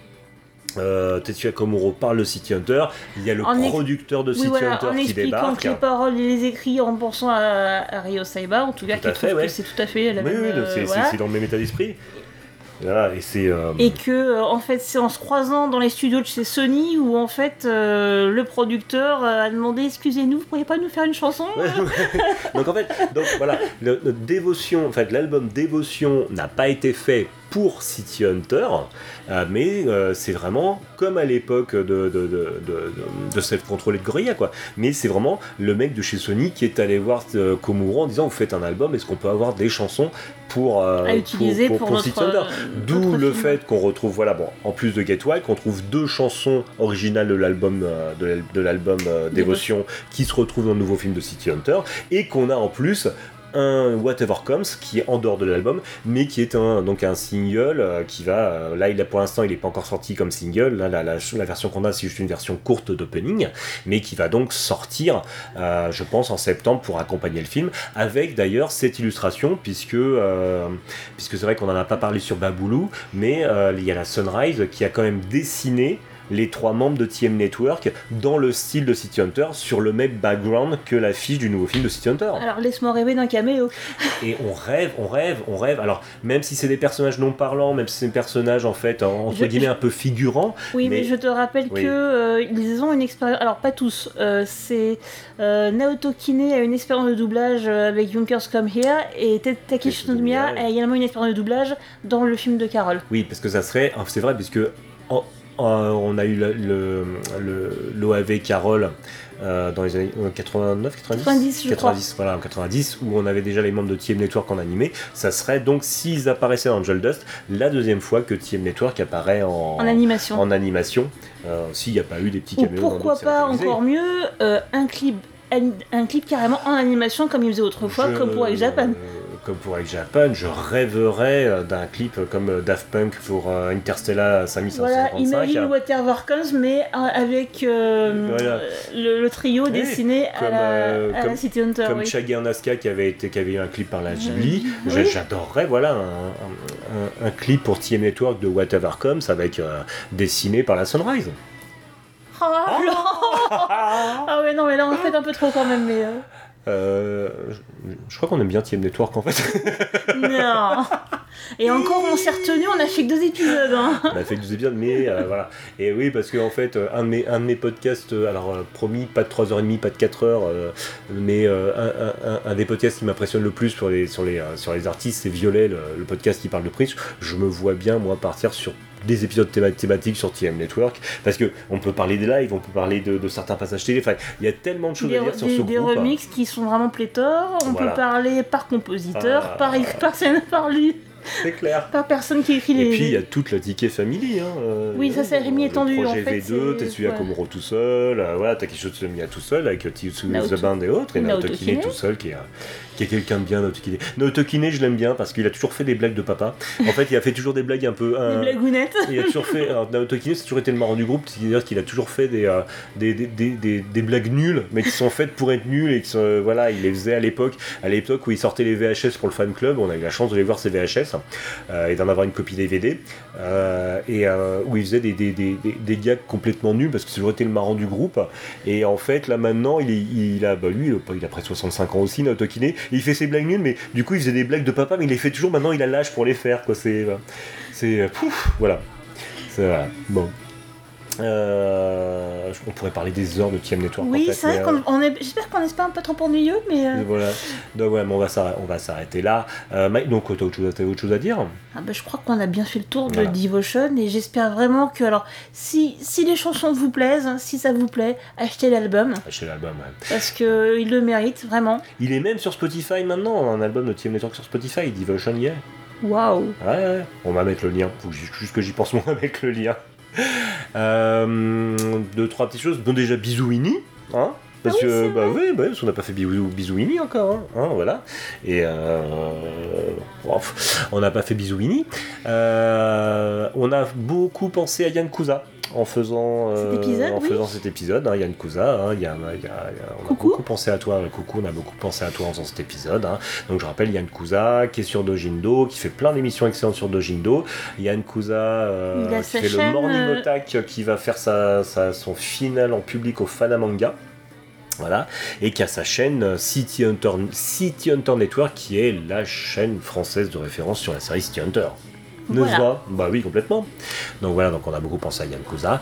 Euh, Tetsuya Komuro parle de City Hunter, il y a le En producteur de Oui, City voilà, Hunter qui débarque. que les paroles et les écrits en pensant à, à Ryo Saiba, en tout cas, Tout qui trouve ouais. que c'est tout à fait la Oui, même. oui, euh, c'est- voilà. dans le même état d'esprit. Et euh, Et que, en fait, c'est en se croisant dans les studios de chez Sony où, en fait, euh, le producteur a demandé Excusez-nous, vous pourriez pas nous faire une chanson (laughs) donc en fait, donc voilà, le, le Dévotion, en fait, l'album Dévotion n'a pas été fait pour City Hunter, euh, mais euh, c'est vraiment comme à l'époque de, de, de, de, de Gorilla, quoi. Mais c'est vraiment le mec de chez Sony qui est allé voir euh, Komuro en disant Vous faites un album, est-ce qu'on peut avoir des chansons pour, utiliser pour City Hunter? D'où le fait qu'on retrouve, voilà, bon, en plus de Wild, qu'on trouve deux chansons originales de l'album de l'al- de l'album Dévotion qui se retrouvent dans le nouveau film de City Hunter, et qu'on a en plus un Whatever Comes qui est en dehors de l'album mais qui est un donc un single euh, qui va euh, là il a pour l'instant il n'est pas encore sorti comme single la, la, la version qu'on a c'est juste une version courte d'opening mais qui va donc sortir euh, je pense en septembre pour accompagner le film avec d'ailleurs cette illustration puisque puisque c'est vrai qu'on en a pas parlé sur Baboulou mais il y a la Sunrise qui a quand même dessiné les trois membres de TM Network dans le style de City Hunter sur le même background que l'affiche du nouveau film de City Hunter. Alors, laisse-moi rêver d'un caméo. Et on rêve, on rêve, on rêve. Alors, même si c'est des personnages non parlants, même si c'est des personnages en fait, en- entre Je- guillemets, un peu figurants. Oui, mais, je te rappelle Oui. que euh, ils ont une expérience. Alors pas tous. euh, c'est euh, Naoto Kine a une expérience de doublage avec Junkers Come Here et Takeshi Nomiya a également une expérience de doublage dans le film de Carol. Oui, parce que ça serait, ah, c'est vrai, puisque en- on a eu le- le- le- l'OAV Carole euh, dans les années euh, 89, 90, 90, je 90, voilà, en 90, où on avait déjà les membres de TM Network en animé. Ça serait donc, s'ils apparaissaient dans Angel Dust, la deuxième fois que TM Network apparaît en, En animation. En animation, euh, s'il n'y a pas eu des petits Ou caméos. pourquoi pas encore mieux euh, un clip un, clip carrément en animation comme ils faisaient autrefois, Je- comme pour Japan. Comme pour Egg Japan, je rêverais euh, d'un clip comme euh, Daft Punk pour euh, Interstellar 5555. Voilà, imagine Whatever Comes, mais avec euh, Voilà. le, le trio Oui, dessiné à, la, euh, à la comme- City Hunter. Comme oui. Shaggy and Asuka qui avait, été, qui avait eu un clip par la Ghibli, Oui. J'adorerais voilà, un, un- un- un clip pour TM Network de Whatever Comes avec euh, dessiné par la Sunrise. Oh, (laughs) non (laughs) ah ouais, non, mais là on fait un peu trop quand même, mais. euh, Euh, je, je crois qu'on aime bien TM Network en fait. (laughs) Non Et encore, on s'est retenu, on a fait que deux épisodes. Hein. On a fait 12 épisodes, mais euh, voilà. Et oui, parce que en fait, euh, un de mes, un de mes podcasts, alors promis, pas de 3h30, pas de 4h, euh, mais un, un- un- des podcasts qui m'impressionne le plus sur les, sur les, sur les artistes, c'est Violet, le, le podcast qui parle de Prince. Je me vois bien, moi, partir sur des épisodes théma- thématiques sur TM Network, parce que on peut parler des lives, on peut parler de, de certains passages télé, enfin, il y a tellement de choses Des, à dire sur des- ce des groupe. hein. remixes qui sont vraiment pléthores. On Voilà. peut parler par compositeur, Ah. par, par, scène- par, lui, C'est clair. par personne qui écrit Et les. puis il y a toute la Ticket Family. Hein, euh, Oui, ça, c'est Rémi étendu, projet en fait, V2, c'est- Tetsuya ouais. Komuro tout seul, euh, voilà, Takeshi Tsumiya tout seul, avec Naoto- The Band et autres, et Naoto Kine tout seul, qui est, qui est quelqu'un de bien, Naoto Kine. Naoto Kine, je l'aime bien parce qu'il a toujours fait des blagues de papa. En fait, il a fait toujours des blagues un peu. Des un- blagounettes. il a toujours fait. Alors, Naoto Kine, c'est toujours été le marrant du groupe, c'est-à-dire qu'il a toujours fait des, euh, des, des, des, des- des blagues nulles, mais qui sont faites pour être nulles et qui sont, euh, voilà, il les faisait à l'époque, à l'époque où il sortait les VHS pour le fan club, on a eu la chance de les voir ces VHS euh, et d'en avoir une copie DVD, euh, et euh, où il faisait des, des, des, des, des gags complètement nuls parce que c'est toujours été le marrant du groupe. Et en fait, là maintenant, il, il a, bah, lui, il a près de 65 ans aussi, Naoto Kine, et il fait ses blagues nulles, mais du coup, il faisait des blagues de papa, mais il les fait toujours maintenant, il a l'âge pour les faire, quoi. C'est, c'est, euh, pouf, voilà. C'est voilà. Bon. Euh, on pourrait parler des heures de TM Network. en Oui, fait, c'est vrai qu'on euh, on est. J'espère qu'on n'est pas un peu trop ennuyeux, mais. euh, voilà. Donc, ouais, mais on va s'arrêter, on va s'arrêter là. Euh, donc, t'as autre, chose t'as autre chose à dire? Ah bah, je crois qu'on a bien fait le tour de. Devotion et j'espère vraiment que alors si, si les chansons vous plaisent, hein, si ça vous plaît, achetez l'album Achetez l'album. ouais. parce que il le mérite vraiment. Il est même sur Spotify maintenant, un album de TM Network sur Spotify, Devotion y est. Waouh. Ouais, ouais, on va mettre le lien. Faut juste que j'y pense, (laughs) moi, à mettre le lien. (laughs) Euh, deux, trois petites choses. Bon, déjà, bisouini. Hein parce Ah oui, que, c'est bah oui, bah, parce qu'on n'a pas fait bisou, bisouini encore, hein, hein, voilà. Et euh, on n'a pas fait bisouini. Euh, on a beaucoup pensé à Yann Kuza en faisant, euh, Cet épisode, en oui. faisant cet épisode. hein, hein, y a- il y a- il y a- on Coucou. a beaucoup pensé à toi, coucou, on a beaucoup pensé à toi en faisant cet épisode. hein. Donc je rappelle Yann Kuza qui est sur Dojindo, qui fait plein d'émissions excellentes sur Dojindo. Yann Kuza euh, qui fait chaîne, le Morning euh, Otak qui va faire sa, sa- son final en public au Fanamanga. Voilà, et qui a sa chaîne euh, City Hunter, City Hunter Network, qui est la chaîne française de référence sur la série City Hunter. N'est-ce Voilà. Bah oui, complètement. Donc voilà, donc on a beaucoup pensé à Yann Kuza.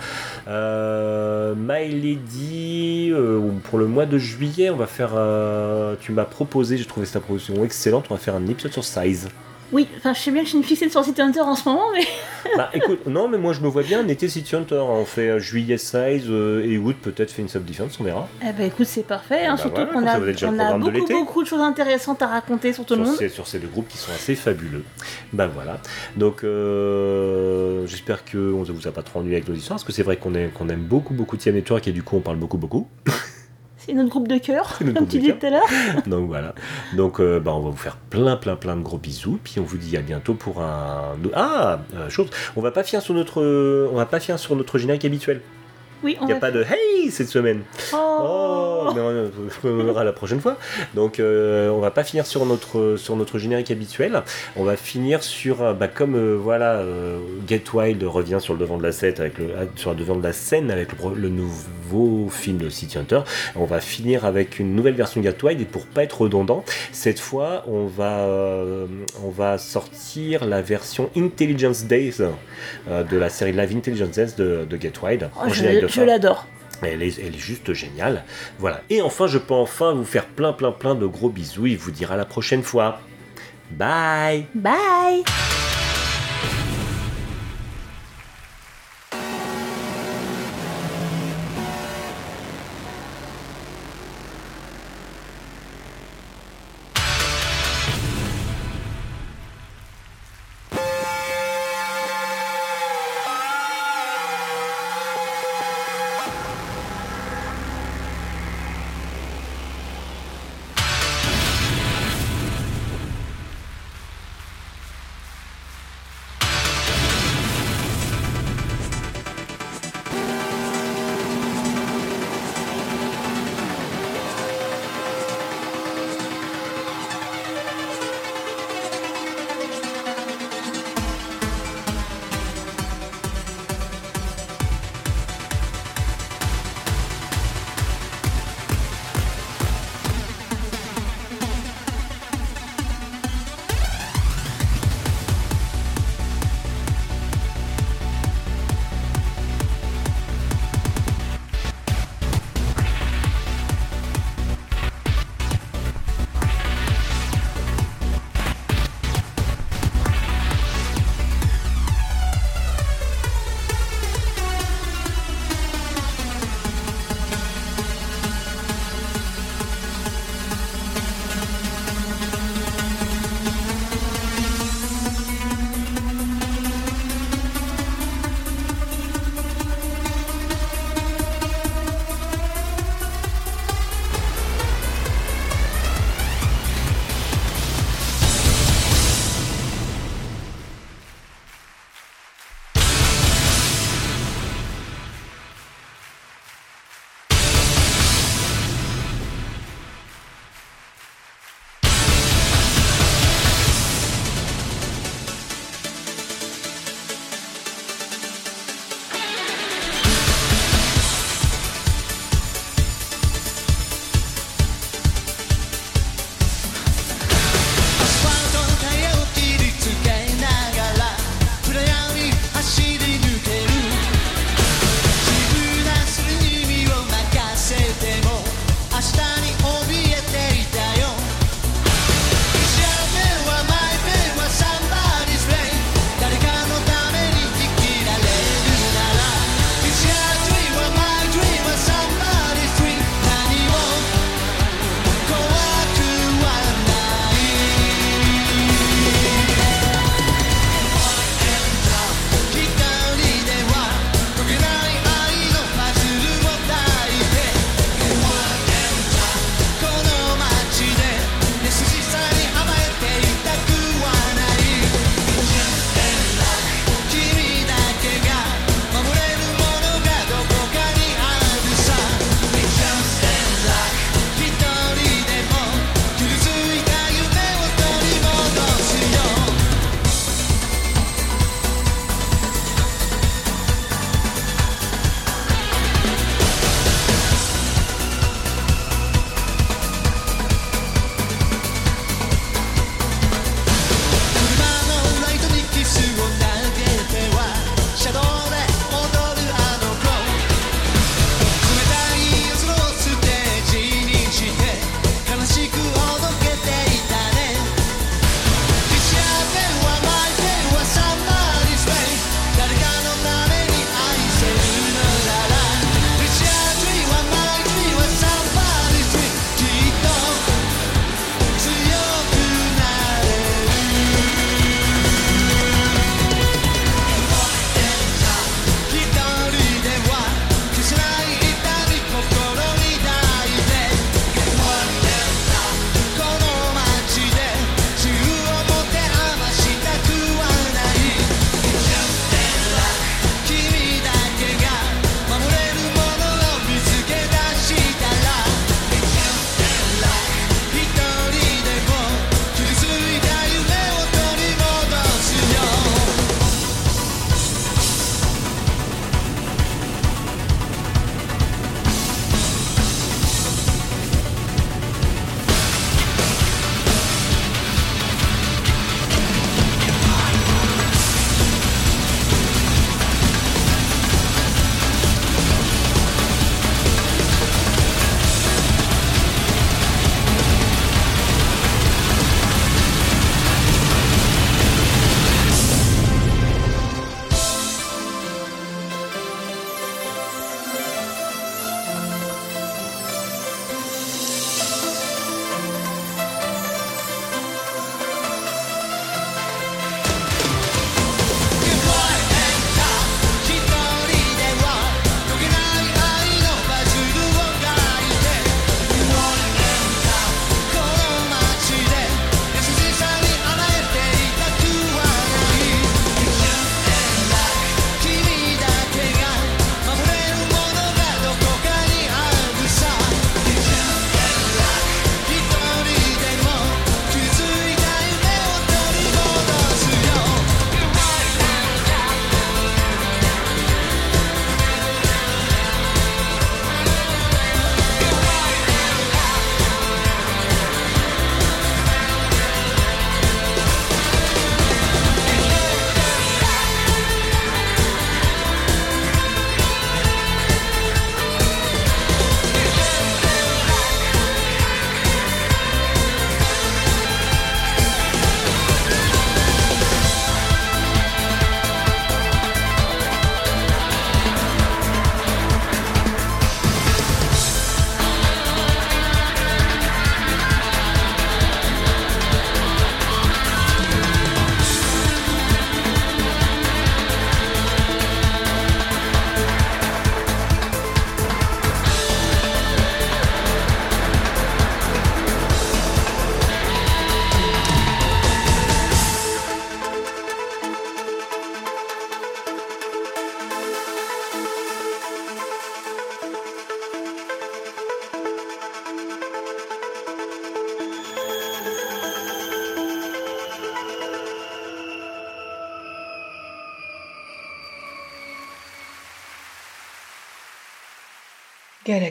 Euh, My Lady, euh, pour le mois de juillet, on va faire. euh, tu m'as proposé, j'ai trouvé cette proposition excellente, on va faire un épisode sur Size. Oui, enfin, je sais bien que je suis une fixée sur City Hunter en ce moment, mais. (laughs) bah écoute, non, mais moi je me vois bien été City Hunter. On fait euh, juillet Size euh, et août peut-être fait une sub-defense, on verra. Eh ben écoute, c'est parfait, hein, bah surtout voilà, qu'on a, on a programme de beaucoup, beaucoup de choses intéressantes à raconter sur tout le monde. ces, sur ces deux groupes qui sont assez fabuleux. Ben voilà. Donc euh, j'espère que on ne vous a pas trop ennuyé avec nos histoires, parce que c'est vrai qu'on qu'on aime beaucoup beaucoup TM Network et du coup on parle beaucoup beaucoup. (laughs) C'est notre groupe de cœur, comme tu disais tout à l'heure. (laughs) Donc voilà. Donc euh, bah, on va vous faire plein plein plein de gros bisous, puis on vous dit à bientôt pour un ah euh, chose. On va pas finir sur notre on va pas finir sur notre générique habituel. Oui, on Il n'y a pas de hey cette semaine. Oh, mais on, verra la prochaine fois. Donc euh, on va pas finir sur notre sur notre générique habituel. On va finir sur un- bah, comme euh, voilà euh, Get Wild revient sur le devant de la scène avec le sur le devant de la scène avec le, le nouveau film de City Hunter. On va finir avec une nouvelle version de Get Wild et pour pas être redondant, cette fois on va euh, on va sortir la version Intelligence Days euh, de la série Live Intelligence Days de, de Get Wild. Oh, en générique de je l'adore. Elle est, elle est juste géniale. Voilà. Et enfin, je peux enfin vous faire plein, plein, plein de gros bisous et vous dire à la prochaine fois. Bye Bye